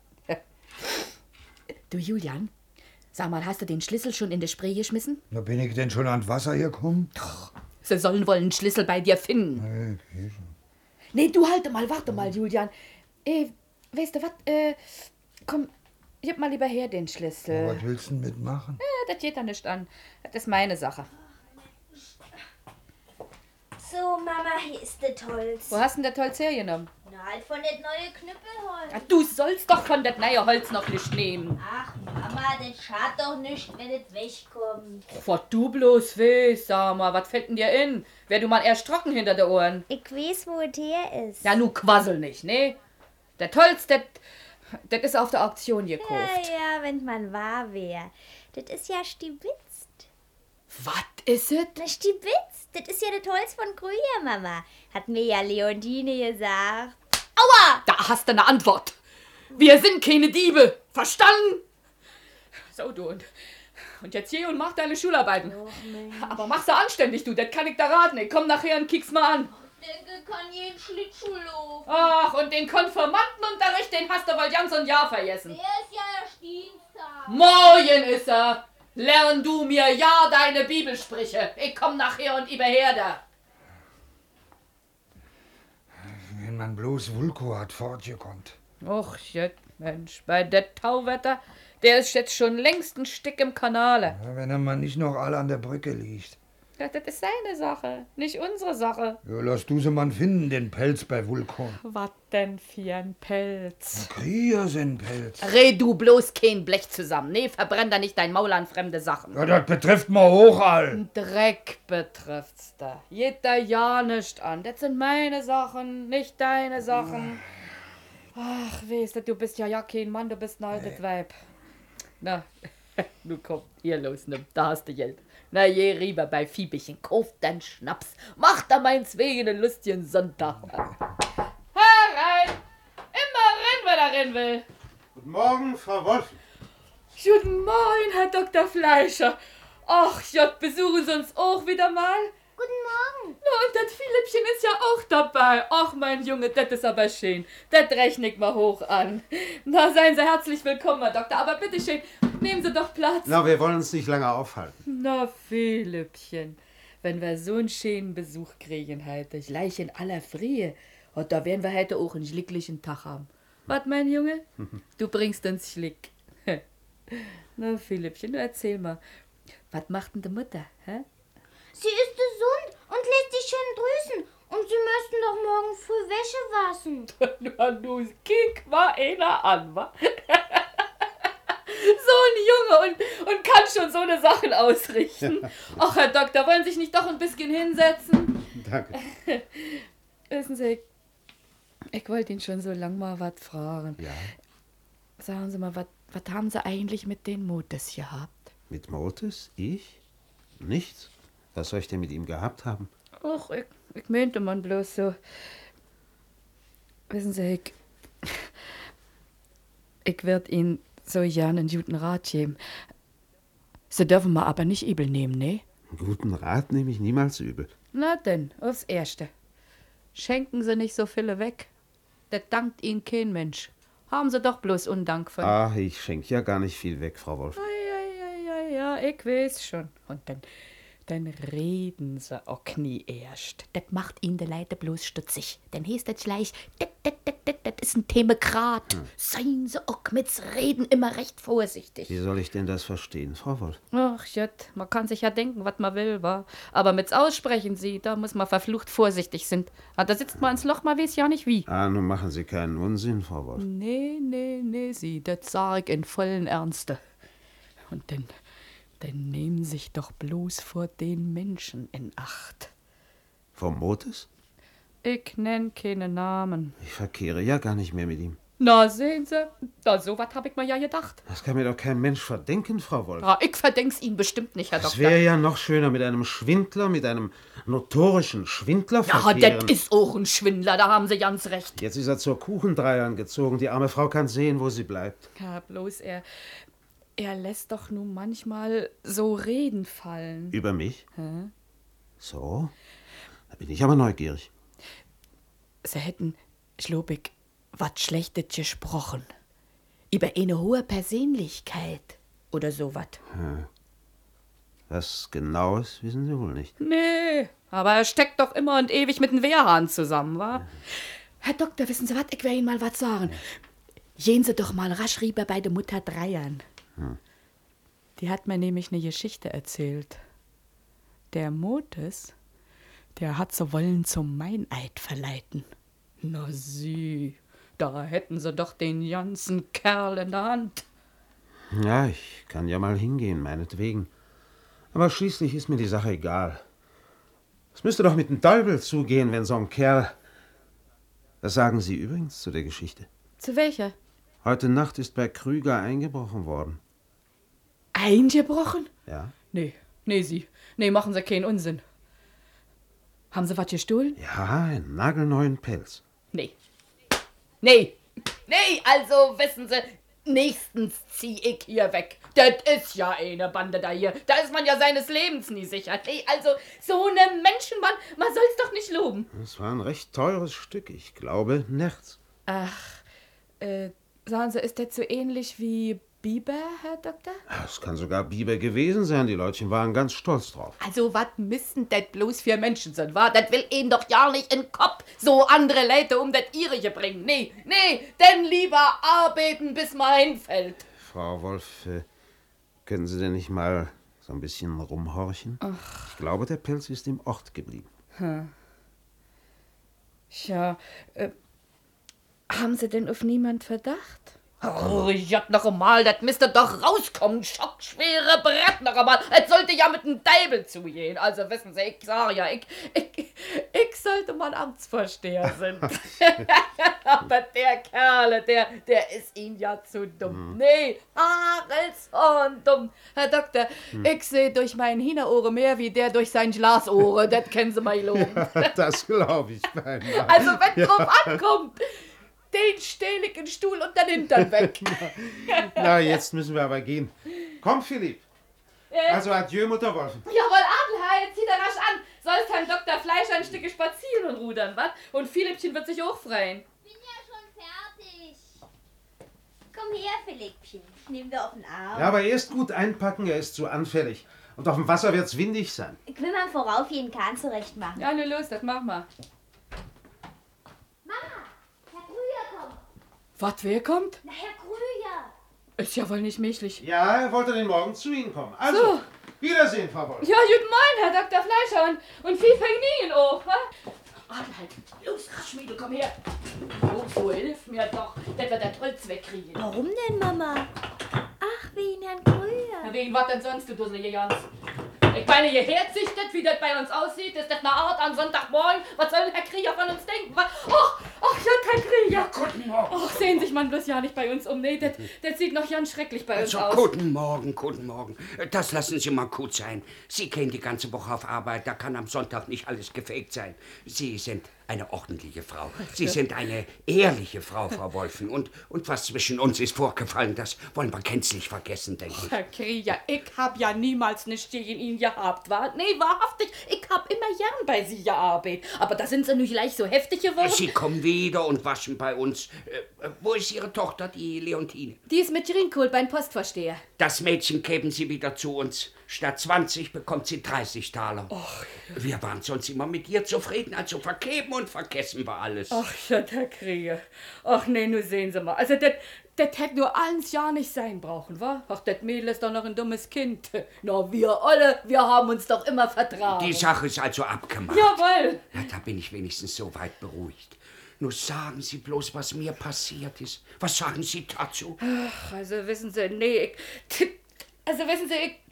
Du, Julian, sag mal, hast du den Schlüssel schon in die Spree geschmissen? Na, bin ich denn schon ans Wasser gekommen? Sie sollen wohl einen Schlüssel bei dir finden. Nee, okay schon. Nee, du halte mal, warte mal, Julian. Äh, weißt du was? Äh, komm, gib mal lieber her den Schlüssel. Was willst du denn mitmachen? Ja, das geht da nicht an. Das ist meine Sache. So, Mama, hier ist das Holz. Wo hast denn das Holz hergenommen? Na, halt von das neue Knüppelholz. Ja, du sollst doch von das neue Holz noch nicht nehmen. Ach, Mama, das schadet doch nicht, wenn es wegkommt. Was du bloß weißt, sag mal, was fällt denn dir in? Wär du mal erst trocken hinter den Ohren. Ich weiß, wo es her ist. Ja, nu quassel nicht, ne? Das Holz, das, das ist auf der Auktion gekauft. Ja, ja, wenn man wahr wär. Das ist ja stibitzt. Was ist es? Na, stibitzt. Das ist ja das Holz von früher, Mama. Hat mir ja Leontine gesagt. Aua! Da hast du eine Antwort. Wir sind keine Diebe. Verstanden? So, du. Und, und jetzt geh und mach deine Schularbeiten. Aber mach sie anständig, du. Das kann ich da raten. Ich komm nachher und kick's mal an. Der kann jeden Schlittschuh laufen. Ach, und den Konfirmandenunterricht, den hast du wohl ganz und Jahr vergessen. Der ist ja erst Dienstag. Morgen ist er. Lern du mir ja deine Bibelsprüche. Ich komm nachher und überher da. Wenn man bloß Vulko hat fortgekonnt. Och, jet, Mensch, bei der Tauwetter, der ist jetzt schon längst ein Stück im Kanale. Ja, wenn er mal nicht noch alle an der Brücke liegt. Ja, das ist seine Sache, nicht unsere Sache. Ja, lass du sie mal finden, den Pelz bei Vulkan. Was denn für ein Pelz? Krier sind Pelz. Red du bloß kein Blech zusammen. Nee, verbrenn da nicht dein Maul an fremde Sachen. Ja, das betrifft mal hochall. Dreck betrifft's da. Geht da ja nicht an. Das sind meine Sachen, nicht deine Sachen. Ach, weißt du, du bist ja ja kein Mann, du bist ein altes Weib. Na, nu komm, hier los, nimm, da hast du Geld. Na je rüber bei Fiebechen, kauf dann Schnaps. Mach da meins wegen einen lustigen Sonntag. Herein! Immer rein, wer da rein will. Guten Morgen, Frau Wolf. Guten Morgen, Herr Dr. Fleischer. Ach, Jott, besuchen Sie uns auch wieder mal? Guten Morgen. Na, und das Philippchen ist ja auch dabei. Ach, mein Junge, das ist aber schön. Das rechne ich mal hoch an. Na, seien Sie herzlich willkommen, Herr Doktor. Aber bitte schön, nehmen Sie doch Platz. Na, wir wollen uns nicht lange aufhalten. Na, Philippchen, wenn wir so einen schönen Besuch kriegen heute, gleich in aller Frie, und da werden wir heute auch einen schlicklichen Tag haben. Was, mein Junge? Du bringst uns Schlick. Na, Philippchen, du erzähl mal. Was macht denn die Mutter, hä? Sie ist gesund und lässt sich schön drüsen. Und Sie müssten doch morgen früh Wäsche waschen. Na, du kick mal einer an, wa? So ein Junge und, und kann schon so eine Sachen ausrichten. Ach, Herr Doktor, wollen Sie sich nicht doch ein bisschen hinsetzen? Danke. Wissen Sie, ich wollte Ihnen schon so lang mal was fragen. Ja. Sagen Sie mal, was haben Sie eigentlich mit den Motes gehabt? Mit Motes? Ich? Nichts. Was soll ich denn mit ihm gehabt haben? Ach, ich, ich meinte man bloß so. Wissen Sie, ich. Ich werd Ihnen so gern einen guten Rat geben. Sie dürfen mir aber nicht übel nehmen, ne? Guten Rat nehme ich niemals übel. Na denn, aufs Erste. Schenken Sie nicht so viele weg. Das dankt Ihnen kein Mensch. Haben Sie doch bloß Undank von. Ach, ich schenke ja gar nicht viel weg, Frau Wolf. Ja, ja, ja, ja, ich weiß schon. Und dann, dann reden sie auch nie erst. Das macht ihn der Leute bloß stutzig. Dann heißt das gleich, das, das, das, das, das ist ein Themekrat. Hm. Seien sie auch mit's Reden immer recht vorsichtig. Wie soll ich denn das verstehen, Frau Wolf? Ach, Jött, man kann sich ja denken, was man will, wa? Aber mit's Aussprechen sie, da muss man verflucht vorsichtig sind. Ah, da sitzt man ins Loch, man weiß ja nicht wie. Ah, nun machen Sie keinen Unsinn, Frau Wolf. Nee, nee, nee, sie, das sag ich in vollen Ernste. Und dann, dann nehmen sich doch bloß vor den Menschen in Acht. Vom Motes? Ich nenn keine Namen. Ich verkehre ja gar nicht mehr mit ihm. Na, sehen Sie, da so was hab ich mir ja gedacht. Das kann mir doch kein Mensch verdenken, Frau Wolf. Ah, ich verdenk's Ihnen bestimmt nicht, Herr Es Doktor. wäre ja noch schöner mit einem Schwindler, mit einem notorischen Schwindler Ja, verkehren. das ist auch ein Schwindler, da haben Sie ganz recht. Jetzt ist er zur Kuchendreiern gezogen. Die arme Frau kann sehen, wo sie bleibt. Ja, bloß er, er lässt doch nun manchmal so Reden fallen. Über mich? Hä? So? Da bin ich aber neugierig. Sie hätten, schlobig, wat Schlechtes gesprochen. Über eine hohe Persönlichkeit oder so wat. Hm. Was Genaues wissen Sie wohl nicht. Nee, aber er steckt doch immer und ewig mit dem Wehrhahn zusammen, wa? Herr Doktor, wissen Sie was? Ich will Ihnen mal was sagen. Gehen Sie doch mal rasch rüber bei der Mutter Dreiern. Hm. Die hat mir nämlich eine Geschichte erzählt. Der Motes, der hat so wollen zum Meineid verleiten. Na sie, da hätten sie doch den ganzen Kerl in der Hand. Ja, ich kann ja mal hingehen, meinetwegen. Aber schließlich ist mir die Sache egal. Es müsste doch mit dem Teufel zugehen, wenn so ein Kerl. Was sagen Sie übrigens zu der Geschichte? Zu welcher? Heute Nacht ist bei Krüger eingebrochen worden. Eingebrochen? Ja? Nee, nee, sie. Nee, machen Sie keinen Unsinn. Haben Sie was gestohlen? Ja, einen nagelneuen Pelz. Nee. Nee. Nee, also wissen Sie, nächstens zieh ich hier weg. Das ist ja eine Bande da hier. Da ist man ja seines Lebens nie sicher. Nee, also so eine Menschenband, man soll's doch nicht loben. Es war ein recht teures Stück, ich glaube, Nerz. Ach, äh, sagen Sie, ist der so ähnlich wie Biber, Herr Doktor? Es kann sogar Biber gewesen sein, die Leutchen waren ganz stolz drauf. Also, was müssen das bloß für Menschen sein, wa? Das will ihnen doch ja nicht in den Kopf, so andere Leute um das ihrige bringen. Nee, nee, denn lieber arbeiten, bis man hinfällt. Frau Wolf, äh, können Sie denn nicht mal So ein bisschen rumhorchen. Ach. Ich glaube, der Pelz ist im Ort geblieben. Hm. Ja, äh, haben Sie denn auf niemand Verdacht? Oh, ich hab noch einmal, das müsste doch rauskommen. Schockschwere Brett noch einmal. Es sollte ja mit dem Deibel zugehen. Also wissen Sie, ich sag ja, ich, ich, ich sollte mal Amtsvorsteher sein. Aber der Kerle, der, der ist Ihnen ja zu dumm. Mhm. Nee, Hagelshorn dumm. Herr Doktor, Hm. ich sehe durch mein Hühnerohre mehr wie der durch sein Glasohre. das kennen Sie mal loben. das glaube ich beinahe. Also wenn drauf ankommt, den stehl ich in Stuhl und dann Hintern weg. Na, jetzt müssen wir aber gehen. Komm, Philipp. Äh, Also adieu, Mutter Wolfen. Jawohl, Adelheid, zieh da rasch an. Sollst Herrn Dr. Fleisch ein Stücke spazieren und rudern, was? Und Philippchen wird sich auch freuen. Fertig. Komm her, Philippchen. Ich nehme dir auf den Arm. Ja, aber erst gut einpacken, er ist zu anfällig. Und auf dem Wasser wird's windig sein. Ich will mal vorauf jeden Kahn zurecht machen. Ja, nur los, das mach mal. Kommt. Was, wer kommt? Na, Herr Krüger. Ist ja wohl nicht möglich. Ja, er wollte den Morgen zu Ihnen kommen. Also, So. Wiedersehen, Frau Wolf. Ja, guten Morgen, Herr Dr. Fleischer und, und viel Vergnügen auch, wa? Adelheid, los, rasch, Mädel, komm her. Oh, so hilf mir doch, dass wir das Holz wegkriegen. Warum denn, Mama? Ach, wegen Herrn Krüger. Na, wegen was denn sonst, du dusselige Jans? Ich meine, ihr das, wie das bei uns aussieht. Ist das eine Art am Sonntagmorgen? Was soll denn Herr Krieger von uns denken? Was? Ach, ach, ja. Guten Morgen. Ach, sehen sich man bloß ja nicht bei uns um. Nee, das, das sieht noch ganz schrecklich bei uns Also, aus. guten Morgen, guten Morgen. Das lassen Sie mal gut sein. Sie gehen die ganze Woche auf Arbeit, da kann am Sonntag nicht alles gefaked sein. Sie sind eine ordentliche Frau. Sie sind eine ehrliche Frau, Frau Wolfen. Und, und was zwischen uns ist vorgefallen, das wollen wir gänzlich vergessen, denke ich. Herr Krieger, ich hab ja niemals nichts gegen ihn gehabt, wa? Nee, wahrhaftig, ich hab immer gern bei Sie gearbeitet. Aber da sind Sie nicht gleich so heftig geworden. Sie kommen wieder und waschen bei uns. Äh, wo ist Ihre Tochter, die Leontine? Die ist mit Greenkohl beim Postvorsteher. Das Mädchen geben Sie wieder zu uns. Statt 20 bekommt sie 30 Taler. Wir waren sonst immer mit ihr zufrieden, also vergeben und vergessen wir alles. Ach ja, Herr Krieger. Ach nee, nur sehen Sie mal. Also, das hätte nur eins ja nicht sein brauchen, wa? Ach, das Mädel ist doch noch ein dummes Kind. Na, wir alle, wir haben uns doch immer vertragen. Die Sache ist also abgemacht. Jawohl. Ja, da bin ich wenigstens so weit beruhigt. Nur sagen Sie bloß, was mir passiert ist. Was sagen Sie dazu? Ach, also wissen Sie, nee, ich, also wissen Sie, ich,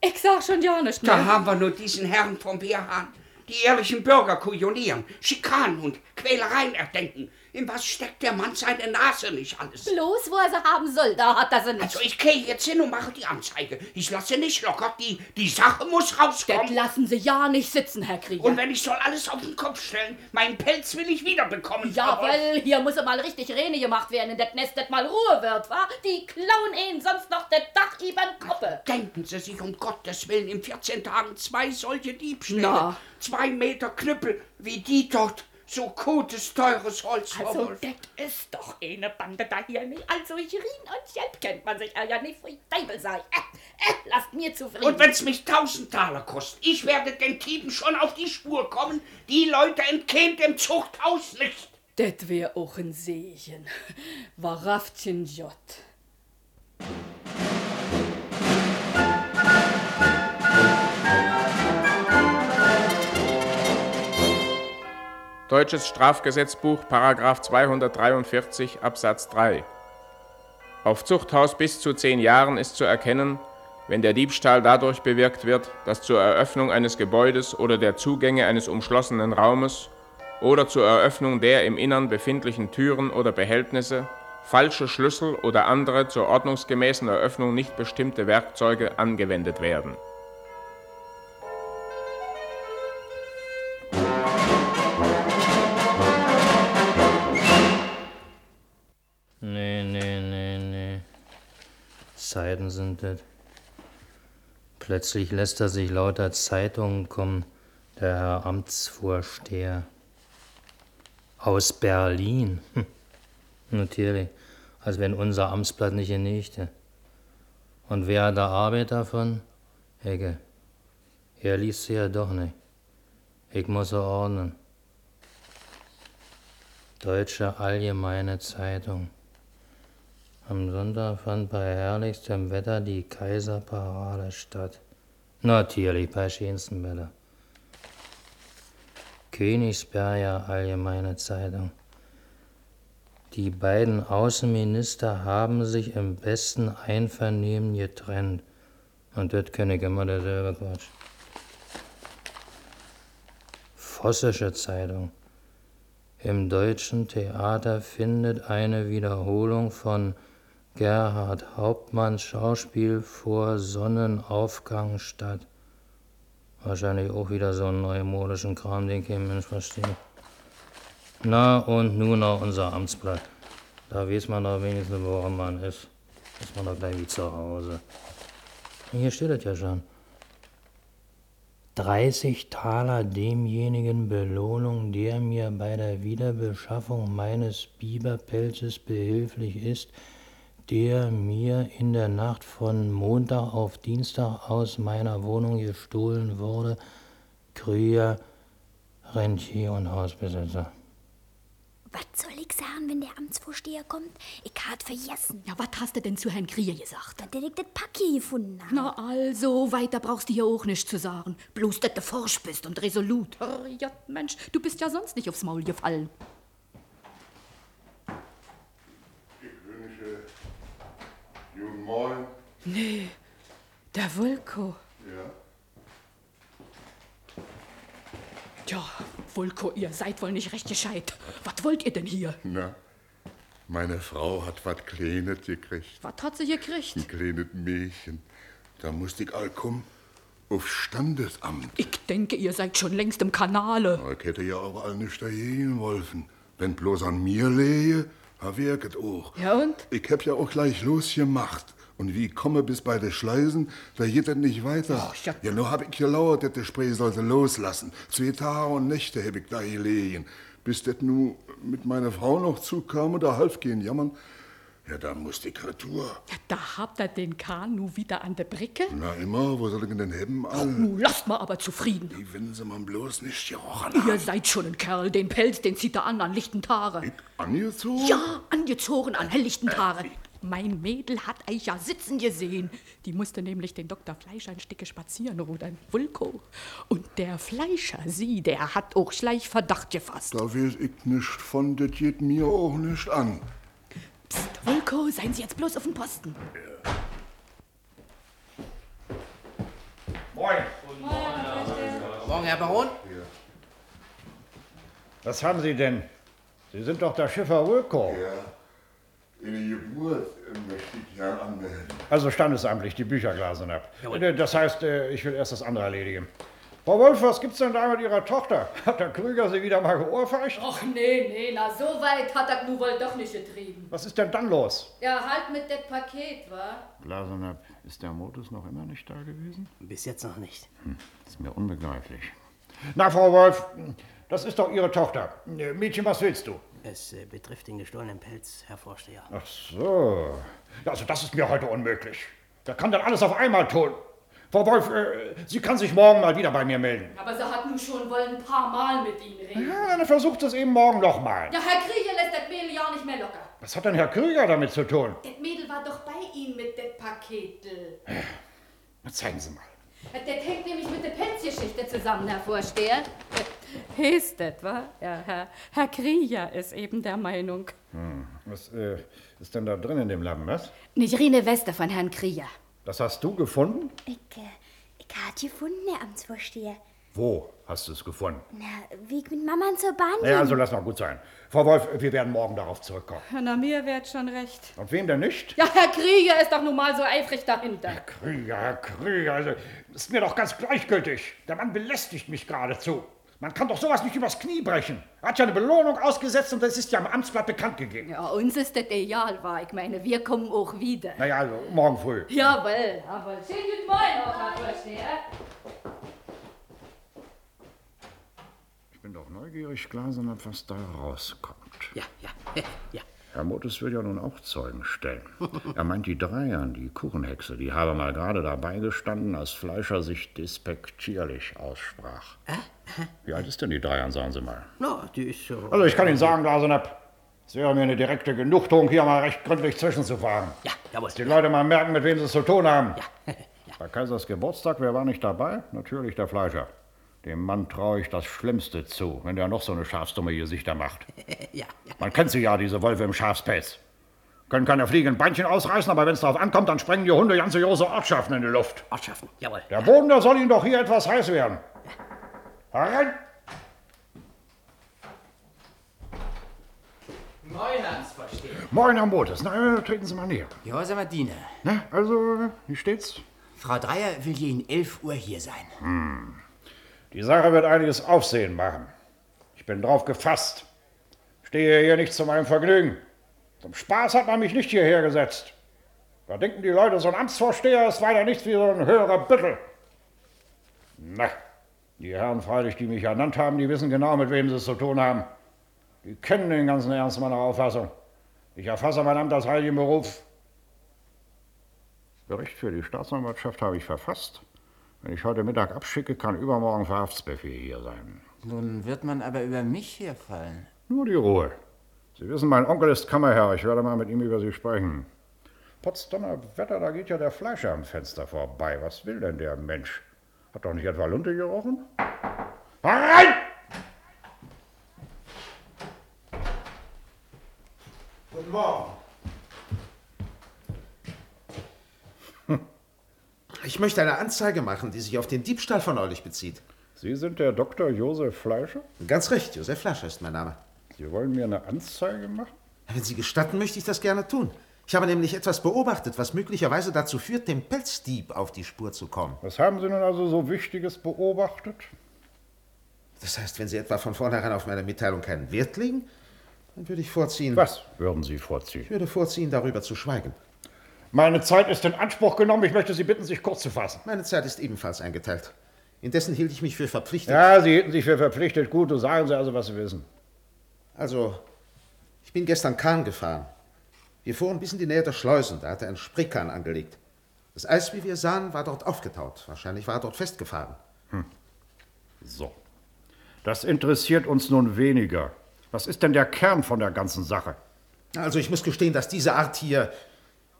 ich sag schon ja nicht mehr. Da haben wir nur diesen Herrn vom Wehrhahn. Die ehrlichen Bürger kujonieren, Schikanen und Quälereien erdenken. In was steckt der Mann seine Nase nicht alles? Bloß, wo er sie haben soll, da hat er sie nicht. Also ich gehe jetzt hin und mache die Anzeige. Ich lasse nicht locker. Die, die Sache muss rauskommen. Das lassen Sie ja nicht sitzen, Herr Krieger. Und wenn ich soll alles auf den Kopf stellen, meinen Pelz will ich wiederbekommen. Jawohl, hier muss mal richtig Rene gemacht werden, in das Nest, das mal Ruhe wird, wa? Die klauen ihn sonst noch das Dach übern Koppe. Denken Sie sich um Gottes Willen in 14 Tagen zwei solche Diebstähle. Na. Zwei Meter Knüppel wie die dort. So gutes, teures Holz, Frau Also, Wolf. das ist doch eine Bande da hier nicht. Also, ich rien und Jelp kennt man sich ja nicht, wie Deibel sei. Äh, äh, lasst mir zufrieden. Und wenn's mich tausend Taler kostet, ich werde den Dieben schon auf die Spur kommen. Die Leute entkämen dem Zuchthaus nicht. Das wär auch ein Segen. Wahrhaftig J. Deutsches Strafgesetzbuch, Paragraph 243 Absatz 3. Auf Zuchthaus bis zu zehn Jahren ist zu erkennen, wenn der Diebstahl dadurch bewirkt wird, dass zur Eröffnung eines Gebäudes oder der Zugänge eines umschlossenen Raumes oder zur Eröffnung der im Innern befindlichen Türen oder Behältnisse falsche Schlüssel oder andere zur ordnungsgemäßen Eröffnung nicht bestimmte Werkzeuge angewendet werden. Zeiten sind das. Plötzlich lässt er sich lauter Zeitungen kommen, der Herr Amtsvorsteher. Aus Berlin. Hm. Natürlich, als wenn unser Amtsblatt nicht genügte. Und wer hat da Arbeit davon? Ecke. Er liest sie ja doch nicht. Ich muss sie ordnen. Deutsche Allgemeine Zeitung. Am Sonntag fand bei herrlichstem Wetter die Kaiserparade statt. Natürlich, bei schönsten Wetter. Königsberger Allgemeine Zeitung. Die beiden Außenminister haben sich im besten Einvernehmen getrennt. Und das kenne ich immer derselbe Quatsch. Vossische Zeitung. Im deutschen Theater findet eine Wiederholung von Gerhard Hauptmanns Schauspiel vor Sonnenaufgang statt. Wahrscheinlich auch wieder so einen neumodischen Kram, den kein Mensch versteht. Na, und nun noch unser Amtsblatt. Da weiß man doch wenigstens, woran man ist. Ist man doch gleich wie zu Hause. Hier steht es ja schon. 30 Taler demjenigen Belohnung, der mir bei der Wiederbeschaffung meines Biberpelzes behilflich ist, der mir in der Nacht von Montag auf Dienstag aus meiner Wohnung gestohlen wurde, Krüger, Rentier und Hausbesitzer. Was soll ich sagen, wenn der Amtsvorsteher kommt? Ich hab vergessen. Ja, was hast du denn zu Herrn Krier gesagt? Dass ich das Packi gefunden habe. Na also, weiter brauchst du hier auch nichts zu sagen. Bloß, dass du forsch bist und resolut. Ja, Mensch, du bist ja sonst nicht aufs Maul gefallen. Morgen. Nee, der Vulko. Ja. Ja, Vulko, ihr seid wohl nicht recht gescheit. Was wollt ihr denn hier? Na, meine Frau hat was Kleines gekriegt. Was hat sie gekriegt? Ein kleines Mädchen. Da musste ich all kommen auf Standesamt. Ich denke, ihr seid schon längst im Kanale. Ich hätte ja auch all nicht dagegen wollen. Wenn bloß an mir läge, ha wirket auch. Ja und? Ich hab ja auch gleich losgemacht. Und wie ich komme bis bei den Schleisen, da geht das nicht weiter. ja. ja, nur hab ich gelauert, dass der Spray sollte loslassen. Zwei Tage und Nächte hab ich da gelegen. Bis das nu mit meiner Frau noch zukam und da half gehen jammern. Ja, da musste ich retour. Da habt ihr den Kanu wieder an der Bricke? Na immer, wo soll ich denn haben? All? Nu, lasst mal aber zufrieden. Die wenn sie man bloß nicht gerochen Ihr seid schon ein Kerl. Den Pelz, den zieht er an an lichten Tage. Angezogen? Ja, angezogen an helllichten Tage. Mein Mädel hat euch ja sitzen gesehen. Die musste nämlich den Dr. Fleischer ein Stücke spazieren rudern. Vulko. Und der Fleischer, sie, der hat auch gleich Verdacht gefasst. Da weiß ich nicht von, das geht mir auch nicht an. Psst, Vulko, seien Sie jetzt bloß auf dem Posten. Moin. Morgen, Herr Baron. Was haben Sie denn? Sie sind doch der Schiffer Wilco. Ja. Ihre Geburt äh, möchte ich ja anmelden. Also standesamtlich die Bücher glasen ab. Äh, Das heißt, äh, ich will erst das andere erledigen. Frau Wolf, was gibt's denn da mit Ihrer Tochter? Hat der Krüger sie wieder mal geohrfeigt? Och nee, nee, na so weit hat er nu wohl doch nicht getrieben. Was ist denn dann los? Ja, halt mit dem Paket, wa? Glasenab, ist der Modus noch immer nicht da gewesen? Bis jetzt noch nicht. Hm, ist mir unbegreiflich. Na, Frau Wolf, das ist doch Ihre Tochter. Mädchen, was willst du? Es äh, betrifft den gestohlenen Pelz, Herr Vorsteher. Ach so. Ja, also das ist mir heute unmöglich. Wer kann denn alles auf einmal tun? Frau Wolf, äh, sie kann sich morgen mal wieder bei mir melden. Aber sie hat nun schon wohl ein paar Mal mit ihm reden. Ja, dann versucht es eben morgen noch mal. Ja, Herr Krieger lässt das Mädel ja auch nicht mehr locker. Was hat denn Herr Krüger damit zu tun? Das Mädel war doch bei ihm mit dem Paketel. Na, zeigen Sie mal. Das hängt nämlich mit der Pelzgeschichte zusammen, Herr Vorsteher. Heißt das, wa? Ja, Herr, Herr Krieger ist eben der Meinung. Hm. Was äh, ist denn da drin in dem Lappen, was? Nicht Weste von Herrn Krieger. Das hast du gefunden? Ich, äh, ich hab gefunden, Herr Amtsvorsteher. Wo hast du es gefunden? Na, wie ich mit Mama zur Bahn Ja, also ging. lass mal gut sein. Frau Wolf, wir werden morgen darauf zurückkommen. Na, mir wird schon recht. Und wem denn nicht? Ja, Herr Krieger ist doch nun mal so eifrig dahinter. Krüger, Herr Krüger, also, ist mir doch ganz gleichgültig. Der Mann belästigt mich geradezu. Man kann doch sowas nicht übers Knie brechen. Er hat ja eine Belohnung ausgesetzt und das ist ja im Amtsblatt bekannt gegeben. Ja, uns ist das egal, wa? Ich meine, wir kommen auch wieder. Naja, also morgen früh. Jawohl, jawohl. Schönen guten Morgen auch, Herr Vorsteher. Ich bin doch neugierig, Glasenab, was da rauskommt. Ja, ja, ja. Herr Motus will ja nun auch Zeugen stellen. Er meint, die Dreiern, die Kuchenhexe, die habe mal gerade dabei gestanden, als Fleischer sich despektierlich aussprach. Wie alt ist denn die Dreiern, sagen Sie mal? Na, die ist so. Also ich kann Ihnen sagen, Glasenab, es wäre mir eine direkte Genugtuung, hier mal recht gründlich zwischenzufragen. Ja, jawohl. Dass die Leute mal merken, mit wem sie es zu tun haben. Ja, Bei Kaisers Geburtstag, wer war nicht dabei? Natürlich der Fleischer. Dem Mann traue ich das Schlimmste zu, wenn der noch so eine schafsdumme Gesichter macht. ja, Man kennt sie ja, diese Wölfe im Schafspelz. Können keine fliegenden Beinchen ausreißen, aber wenn es darauf ankommt, dann sprengen die Hunde ganze große Ortschaften in die Luft. Ortschaften, jawohl. Der Boden, der soll Ihnen doch hier etwas heiß werden. Herein! Moin, Hans, verstehe. Moin, Herr Motes. Na, äh, treten Sie mal näher. Gehorsamer Diener. Na, also, wie steht's? Frau Dreier will gegen 11 Uhr hier sein. Hm. Die Sache wird einiges Aufsehen machen. Ich bin drauf gefasst. Stehe hier nicht zu meinem Vergnügen. Zum Spaß hat man mich nicht hierher gesetzt. Da denken die Leute, so ein Amtsvorsteher ist weiter nichts wie so ein höherer Büttel. Na, die Herren freilich, die mich ernannt haben, die wissen genau, mit wem sie es zu tun haben. Die kennen den ganzen Ernst meiner Auffassung. Ich erfasse mein Amt als heiligen Beruf. Bericht für die Staatsanwaltschaft habe ich verfasst. Wenn ich heute Mittag abschicke, kann übermorgen Verhaftsbefehl hier sein. Nun wird man aber über mich herfallen. Nur die Ruhe. Sie wissen, mein Onkel ist Kammerherr. Ich werde mal mit ihm über Sie sprechen. Potsdamer Wetter, da geht ja der Fleischer am Fenster vorbei. Was will denn der Mensch? Hat doch nicht etwa Lunte gerochen? Herein! Guten Morgen. Ich möchte eine Anzeige machen, die sich auf den Diebstahl von neulich bezieht. Sie sind der Dr. Josef Fleischer? Ganz recht, Josef Fleischer ist mein Name. Sie wollen mir eine Anzeige machen? Wenn Sie gestatten, möchte ich das gerne tun. Ich habe nämlich etwas beobachtet, was möglicherweise dazu führt, dem Pelzdieb auf die Spur zu kommen. Was haben Sie nun also so Wichtiges beobachtet? Das heißt, wenn Sie etwa von vornherein auf meine Mitteilung keinen Wert legen, dann würde ich vorziehen. Was würden Sie vorziehen? Ich würde vorziehen, darüber zu schweigen. Meine Zeit ist in Anspruch genommen. Ich möchte Sie bitten, sich kurz zu fassen. Meine Zeit ist ebenfalls eingeteilt. Indessen hielt ich mich für verpflichtet. Ja, Sie hielten sich für verpflichtet. Gut, so sagen Sie also, was Sie wissen. Also, ich bin gestern Kahn gefahren. Wir fuhren bis in die Nähe der Schleusen. Da hat er einen Sprichkahn angelegt. Das Eis, wie wir sahen, war dort aufgetaut. Wahrscheinlich war er dort festgefahren. Hm. So. Das interessiert uns nun weniger. Was ist denn der Kern von der ganzen Sache? Also, ich muss gestehen, dass diese Art hier.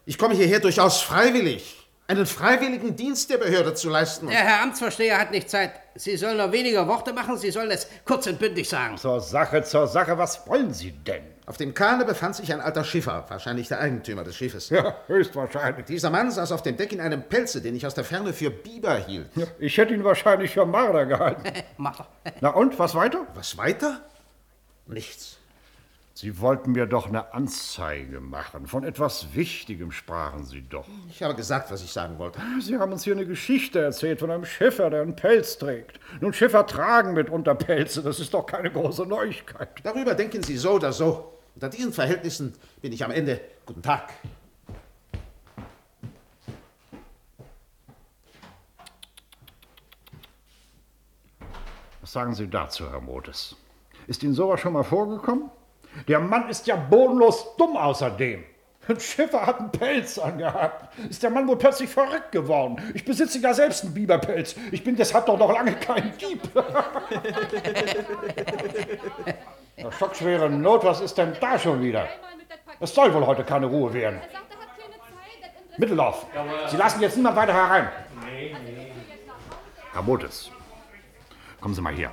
Ich komme hierher durchaus freiwillig. Einen freiwilligen Dienst der Behörde zu leisten. Der Herr Amtsvorsteher hat nicht Zeit. Sie sollen nur weniger Worte machen, Sie sollen es kurz und bündig sagen. Zur Sache, zur Sache, was wollen Sie denn? Auf dem Kahne befand sich ein alter Schiffer, wahrscheinlich der Eigentümer des Schiffes. Ja, höchstwahrscheinlich. Dieser Mann saß auf dem Deck in einem Pelze, den ich aus der Ferne für Biber hielt. Ja, ich hätte ihn wahrscheinlich für Marder gehalten. Mach. Na und, was weiter? Was weiter? Nichts. Sie wollten mir doch eine Anzeige machen. Von etwas Wichtigem sprachen Sie doch. Ich habe gesagt, was ich sagen wollte. Sie haben uns hier eine Geschichte erzählt von einem Schiffer, der einen Pelz trägt. Nun, Schiffer tragen mitunter Pelze. Das ist doch keine große Neuigkeit. Darüber denken Sie so oder so. Unter diesen Verhältnissen bin ich am Ende. Guten Tag. Was sagen Sie dazu, Herr Motes? Ist Ihnen sowas schon mal vorgekommen? Der Mann ist ja bodenlos dumm außerdem. Ein Schiffer hat einen Pelz angehabt. Ist der Mann wohl plötzlich verrückt geworden? Ich besitze ja selbst einen Biberpelz. Ich bin deshalb doch noch lange kein Dieb. Na, schockschwere Not, was ist denn da schon wieder? Es soll wohl heute keine Ruhe werden. Mittellauf. Sie lassen jetzt niemand weiter herein. Herr Motes, kommen Sie mal hier.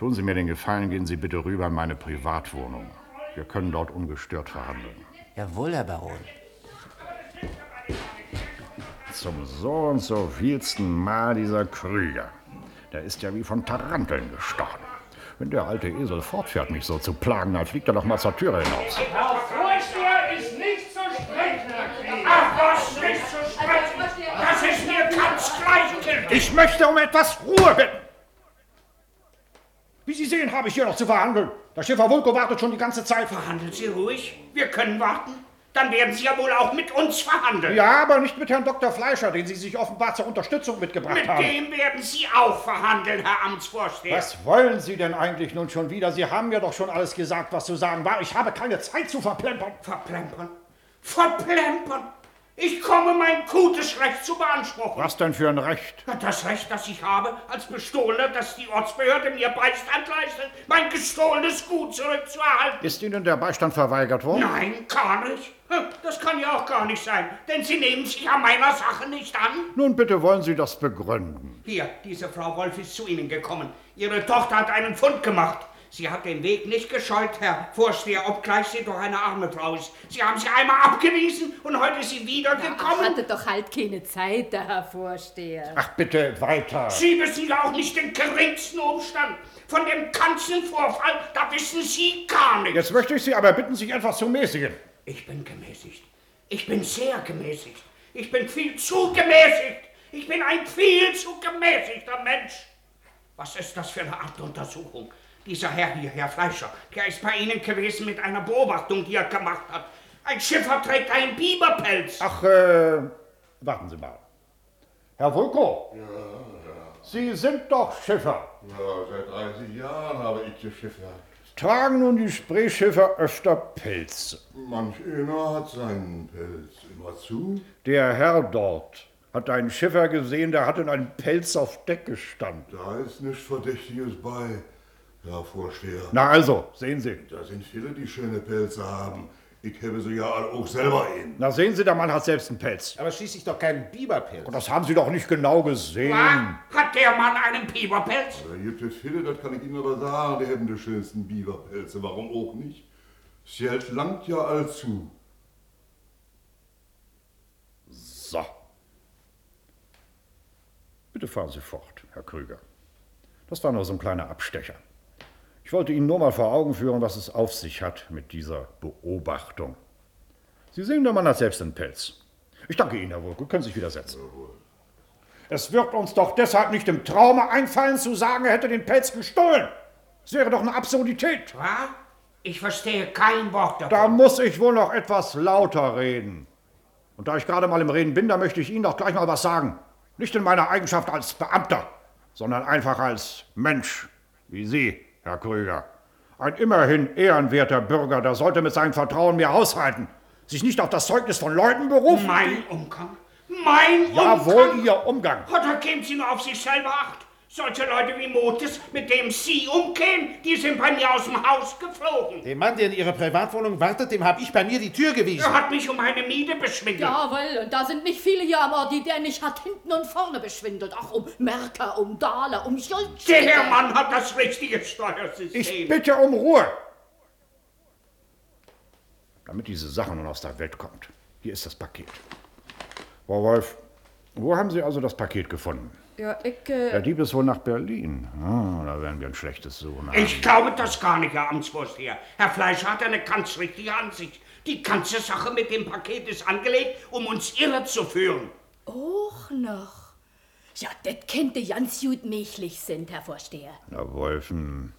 Tun Sie mir den Gefallen, gehen Sie bitte rüber in meine Privatwohnung. Wir können dort ungestört verhandeln. Jawohl, Herr Baron. Zum so und so vielsten Mal dieser Krüger. Der ist ja wie von Taranteln gestochen. Wenn der alte Esel fortfährt, mich so zu plagen, dann fliegt er doch mal zur Türe hinaus. Herr Vorsteher ist nicht zu sprechen, Herr. Ach was, nicht zu sprechen. Das ist mir ganz gleichgültig. Ich möchte um etwas Ruhe bitten. Wie Sie sehen, habe ich hier noch zu verhandeln. Der Schiffer Vulko wartet schon die ganze Zeit. Verhandeln Sie ruhig. Wir können warten. Dann werden Sie ja wohl auch mit uns verhandeln. Ja, aber nicht mit Herrn Dr. Fleischer, den Sie sich offenbar zur Unterstützung mitgebracht Mit haben. dem werden Sie auch verhandeln, Herr Amtsvorsteher. Was wollen Sie denn eigentlich nun schon wieder? Sie haben mir doch schon alles gesagt, was zu sagen war. Ich habe keine Zeit zu verplempern. Verplempern? Verplempern? Ich komme, mein gutes Recht zu beanspruchen. Was denn für ein Recht? Das Recht, das ich habe, als Bestohlener, dass die Ortsbehörde mir Beistand leistet, mein gestohlenes Gut zurückzuerhalten. Ist Ihnen der Beistand verweigert worden? Nein, gar nicht. Hm, Das kann ja auch gar nicht sein, denn Sie nehmen sich an meiner Sache nicht an. Nun bitte wollen Sie das begründen. Hier, diese Frau Wolf ist zu Ihnen gekommen. Ihre Tochter hat einen Fund gemacht. Sie hat den Weg nicht gescheut, Herr Vorsteher, obgleich sie doch eine arme Frau ist. Sie haben sie einmal abgewiesen und heute ist sie wieder gekommen. Hatte doch halt keine Zeit, der Herr Vorsteher. Ach bitte, weiter. Sie wissen ja auch nicht den geringsten Umstand. Von dem ganzen Vorfall, da wissen Sie gar nichts. Jetzt möchte ich Sie aber bitten, sich etwas zu mäßigen. Ich bin gemäßigt. Ich bin sehr gemäßigt. Ich bin viel zu gemäßigt. Ich bin ein viel zu gemäßigter Mensch. Was ist das für eine Art Untersuchung? Dieser Herr hier, Herr Fleischer, der ist bei Ihnen gewesen mit einer Beobachtung, die er gemacht hat. Ein Schiffer trägt einen Biberpelz. Ach, äh, warten Sie mal. Herr Vulko. Ja, Sie sind doch Schiffer. Ja, seit 30 Jahren habe ich geschiffert. Tragen nun die Spreeschiffer öfter Pelze? Manch einer hat seinen Pelz immer zu. Der Herr dort hat einen Schiffer gesehen, der hat in einem Pelz auf Deck gestanden. Da ist nichts Verdächtiges bei, Herr Vorsteher. Na also, sehen Sie. Da sind viele, die schöne Pelze haben. Ich habe sie ja auch selber in. Na sehen Sie, der Mann hat selbst einen Pelz. Aber schließlich doch keinen Biberpelz. Und das haben Sie doch nicht genau gesehen. Hat der Mann einen Biberpelz? Da gibt es viele, das kann ich Ihnen aber sagen, die haben die schönsten Biberpelze. Warum auch nicht? Das Geld langt ja allzu. So. Bitte fahren Sie fort, Herr Krüger. Das war nur so ein kleiner Abstecher. Ich wollte Ihnen nur mal vor Augen führen, was es auf sich hat mit dieser Beobachtung. Sie sehen, der Mann hat selbst einen Pelz. Ich danke Ihnen, Herr Wulke. Können Sie sich wieder setzen. Es wird uns doch deshalb nicht im Traume einfallen, zu sagen, er hätte den Pelz gestohlen. Das wäre doch eine Absurdität. Was? Ich verstehe kein Wort davon. Da muss ich wohl noch etwas lauter reden. Und da ich gerade mal im Reden bin, da möchte ich Ihnen doch gleich mal was sagen. Nicht in meiner Eigenschaft als Beamter, sondern einfach als Mensch, wie Sie, Herr Krüger. Ein immerhin ehrenwerter Bürger, der sollte mit seinem Vertrauen mehr haushalten. Sich nicht auf das Zeugnis von Leuten berufen. Mein Umgang? Mein Jawohl, Umgang? Ihr Umgang. Oder geben Sie nur auf sich selber Acht? Solche Leute wie Motes, mit dem Sie umgehen, die sind bei mir aus dem Haus geflogen. Den Mann, der in Ihrer Privatwohnung wartet, dem habe ich bei mir die Tür gewiesen. Er hat mich um eine Miete beschwindelt. Jawohl, und da sind nicht viele hier am Ort, die der nicht hat hinten und vorne beschwindelt. Ach, um Merker, um Daler, um Schulz. Der Herr Mann hat das richtige Steuersystem. Ich bitte um Ruhe. Damit diese Sache nun aus der Welt kommt. Hier ist das Paket. Frau Wolf, wo haben Sie also das Paket gefunden? Ja, ich, äh, Der Dieb ist wohl nach Berlin. Ah, da werden wir ein schlechtes Suchen haben. Ich glaube das gar nicht, Herr Amtsvorsteher. Herr Fleischer hat eine ganz richtige Ansicht. Die ganze Sache mit dem Paket ist angelegt, um uns irre zu führen. Och noch. Ja, das könnte ganz gut möglich sind, Herr Vorsteher. Na, Wolfen,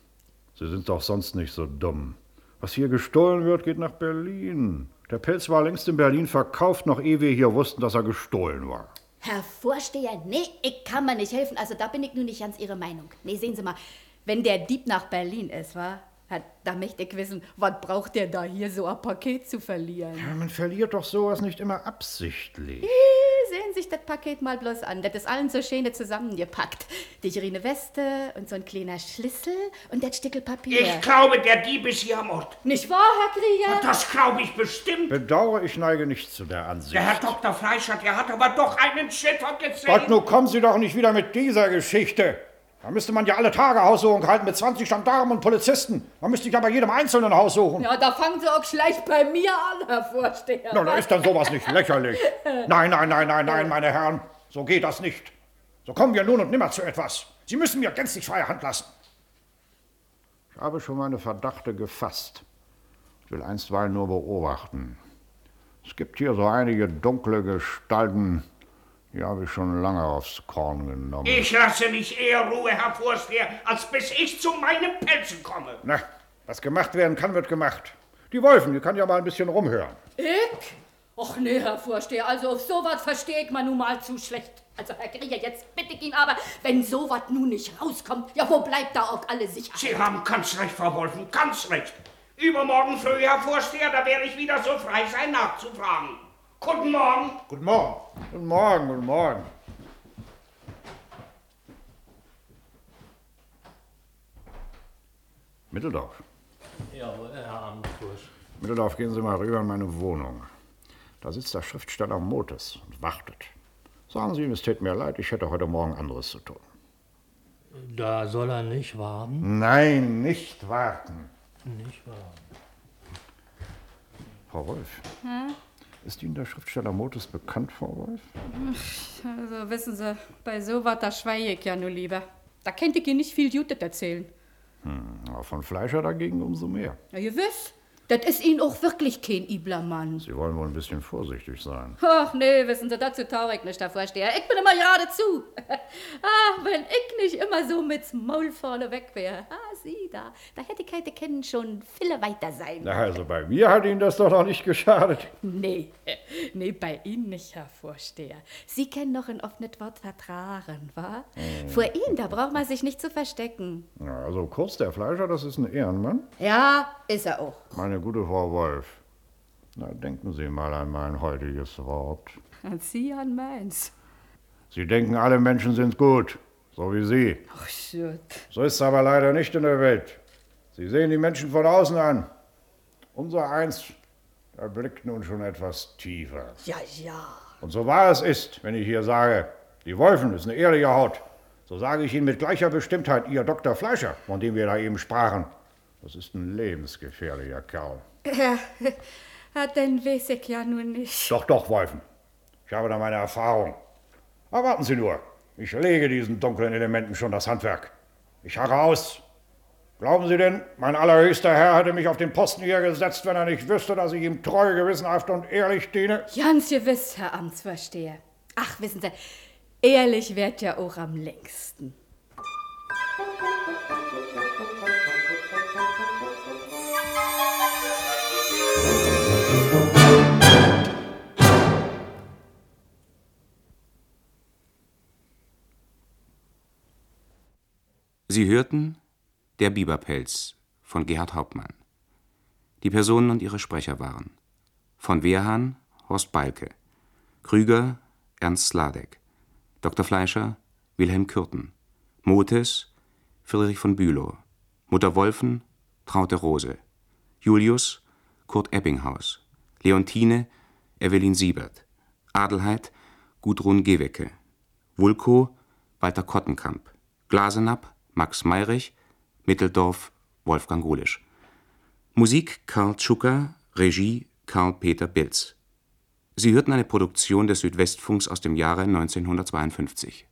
Sie sind doch sonst nicht so dumm. Was hier gestohlen wird, geht nach Berlin. Der Pelz war längst in Berlin verkauft, noch ehe wir hier wussten, dass er gestohlen war. Herr Vorsteher, nee, ich kann mir nicht helfen. Also da bin ich nun nicht ganz Ihrer Meinung. Nee, sehen Sie mal, wenn der Dieb nach Berlin ist, wa? Ja, Da möchte ich wissen, was braucht der da hier so ein Paket zu verlieren? Ja, man verliert doch sowas nicht immer absichtlich. Sehen sich das Paket mal bloß an. Das ist allen so schön zusammengepackt. Die grüne Weste und so ein kleiner Schlüssel und das Stückel Papier. Ich glaube, der Dieb ist hier am Ort. Nicht wahr, Herr Krieger? Das glaube ich bestimmt. Bedauere, ich neige nicht zu der Ansicht. Der Herr Dr. Fleischer, der hat aber doch einen Schiffer gesehen. Gott, nun kommen Sie doch nicht wieder mit dieser Geschichte. Da müsste man ja alle Tage Haussuchung halten mit 20 Gendarmen und Polizisten. Da müsste ja bei jedem einzelnen Haus suchen. Ja, da fangen Sie auch gleich bei mir an, Herr Vorsteher. Na, da ist dann sowas nicht lächerlich. Nein, nein, nein, nein, nein, meine Herren. So geht das nicht. So kommen wir nun und nimmer zu etwas. Sie müssen mir gänzlich freie Hand lassen. Ich habe schon meine Verdachte gefasst. Ich will einstweilen nur beobachten. Es gibt hier so einige dunkle Gestalten, die habe ich schon lange aufs Korn genommen. Ich lasse nicht eher Ruhe, Herr Vorsteher, als bis ich zu meinen Pelzen komme. Na, was gemacht werden kann, wird gemacht. Die Wolfen, die kann ja mal ein bisschen rumhören. Ich? Och nee, Herr Vorsteher, also auf sowas verstehe ich mal nun mal zu schlecht. Also, Herr Krieger, jetzt bitte ich ihn aber, wenn sowas nun nicht rauskommt, ja, wo bleibt da auch alle Sicherheit? Sie haben ganz recht, Frau Wolfen, ganz recht. Übermorgen früh, Herr Vorsteher, da werde ich wieder so frei sein, nachzufragen. Guten Morgen. Guten Morgen. Guten Morgen, guten Morgen. Mitteldorf. Jawohl, Herr Amtsbursch. Mitteldorf, gehen Sie mal rüber in meine Wohnung. Da sitzt der Schriftsteller Motes und wartet. Sagen Sie ihm, es täte mir leid, ich hätte heute Morgen anderes zu tun. Da soll er nicht warten? Nein, nicht warten. Nicht warten. Frau Wolf, Hm? Ist Ihnen der Schriftsteller Motes bekannt, Frau Wolf? Also wissen Sie, bei so was, da schweige ich ja nur lieber. Da kennt ich Ihnen nicht viel Jutes erzählen. Hm, aber von Fleischer dagegen umso mehr. Ja, gewiss. Das ist Ihnen auch wirklich kein übler Mann. Sie wollen wohl ein bisschen vorsichtig sein. Ach nee, wissen Sie, dazu ich nicht, Herr Vorsteher. Ich bin immer geradezu. ah, wenn ich nicht immer so mit's Maul vorne weg wäre. Ah, Sie da, da hätte heute kennen schon viele weiter sein. Na, also bei mir hat Ihnen das doch noch nicht geschadet. Nee, nee, bei Ihnen nicht, Herr Vorsteher. Sie kennen doch ein offenes Wort vertragen, wa? Hm. Vor Ihnen, da braucht man sich nicht zu verstecken. Ja, also kurz, der Fleischer, das ist ein Ehrenmann. Ja, ist er auch. Meine gute Frau Wolf. Na, denken Sie mal an mein heutiges Wort. Und Sie an meins. Sie denken, alle Menschen sind gut, so wie Sie. Ach, shit. So ist es aber leider nicht in der Welt. Sie sehen die Menschen von außen an. Unser Eins, der blickt nun schon etwas tiefer. Ja, ja. Und so wahr es ist, wenn ich hier sage, die Wolfen ist eine ehrliche Haut, so sage ich Ihnen mit gleicher Bestimmtheit, Ihr Dr. Fleischer, von dem wir da eben sprachen, das ist ein lebensgefährlicher Kerl. Ja, dann weiß ich ja nun nicht. Doch, doch, Wolfen. Ich habe da meine Erfahrung. Aber warten Sie nur. Ich lege diesen dunklen Elementen schon das Handwerk. Ich harre aus. Glauben Sie denn, mein allerhöchster Herr hätte mich auf den Posten hier gesetzt, wenn er nicht wüsste, dass ich ihm treu, gewissenhaft und ehrlich diene? Ganz gewiss, Herr Amtsvorsteher. Ach, wissen Sie, ehrlich wird ja auch am längsten. Sie hörten Der Biberpelz von Gerhard Hauptmann. Die Personen und ihre Sprecher waren von Wehrhahn Horst Balke, Krüger Ernst Sladek, Dr. Fleischer Wilhelm Kürten, Motes Friedrich von Bülow, Mutter Wolfen Traute Rose, Julius Kurt Ebbinghaus, Leontine Evelyn Siebert, Adelheid Gudrun Gewecke, Vulko Walter Kottenkamp, Glasenapp Max Meyrich, Mitteldorf Wolfgang Gulisch. Musik Karl Tschucker, Regie Karl-Peter Bilz. Sie hörten eine Produktion des Südwestfunks aus dem Jahre 1952.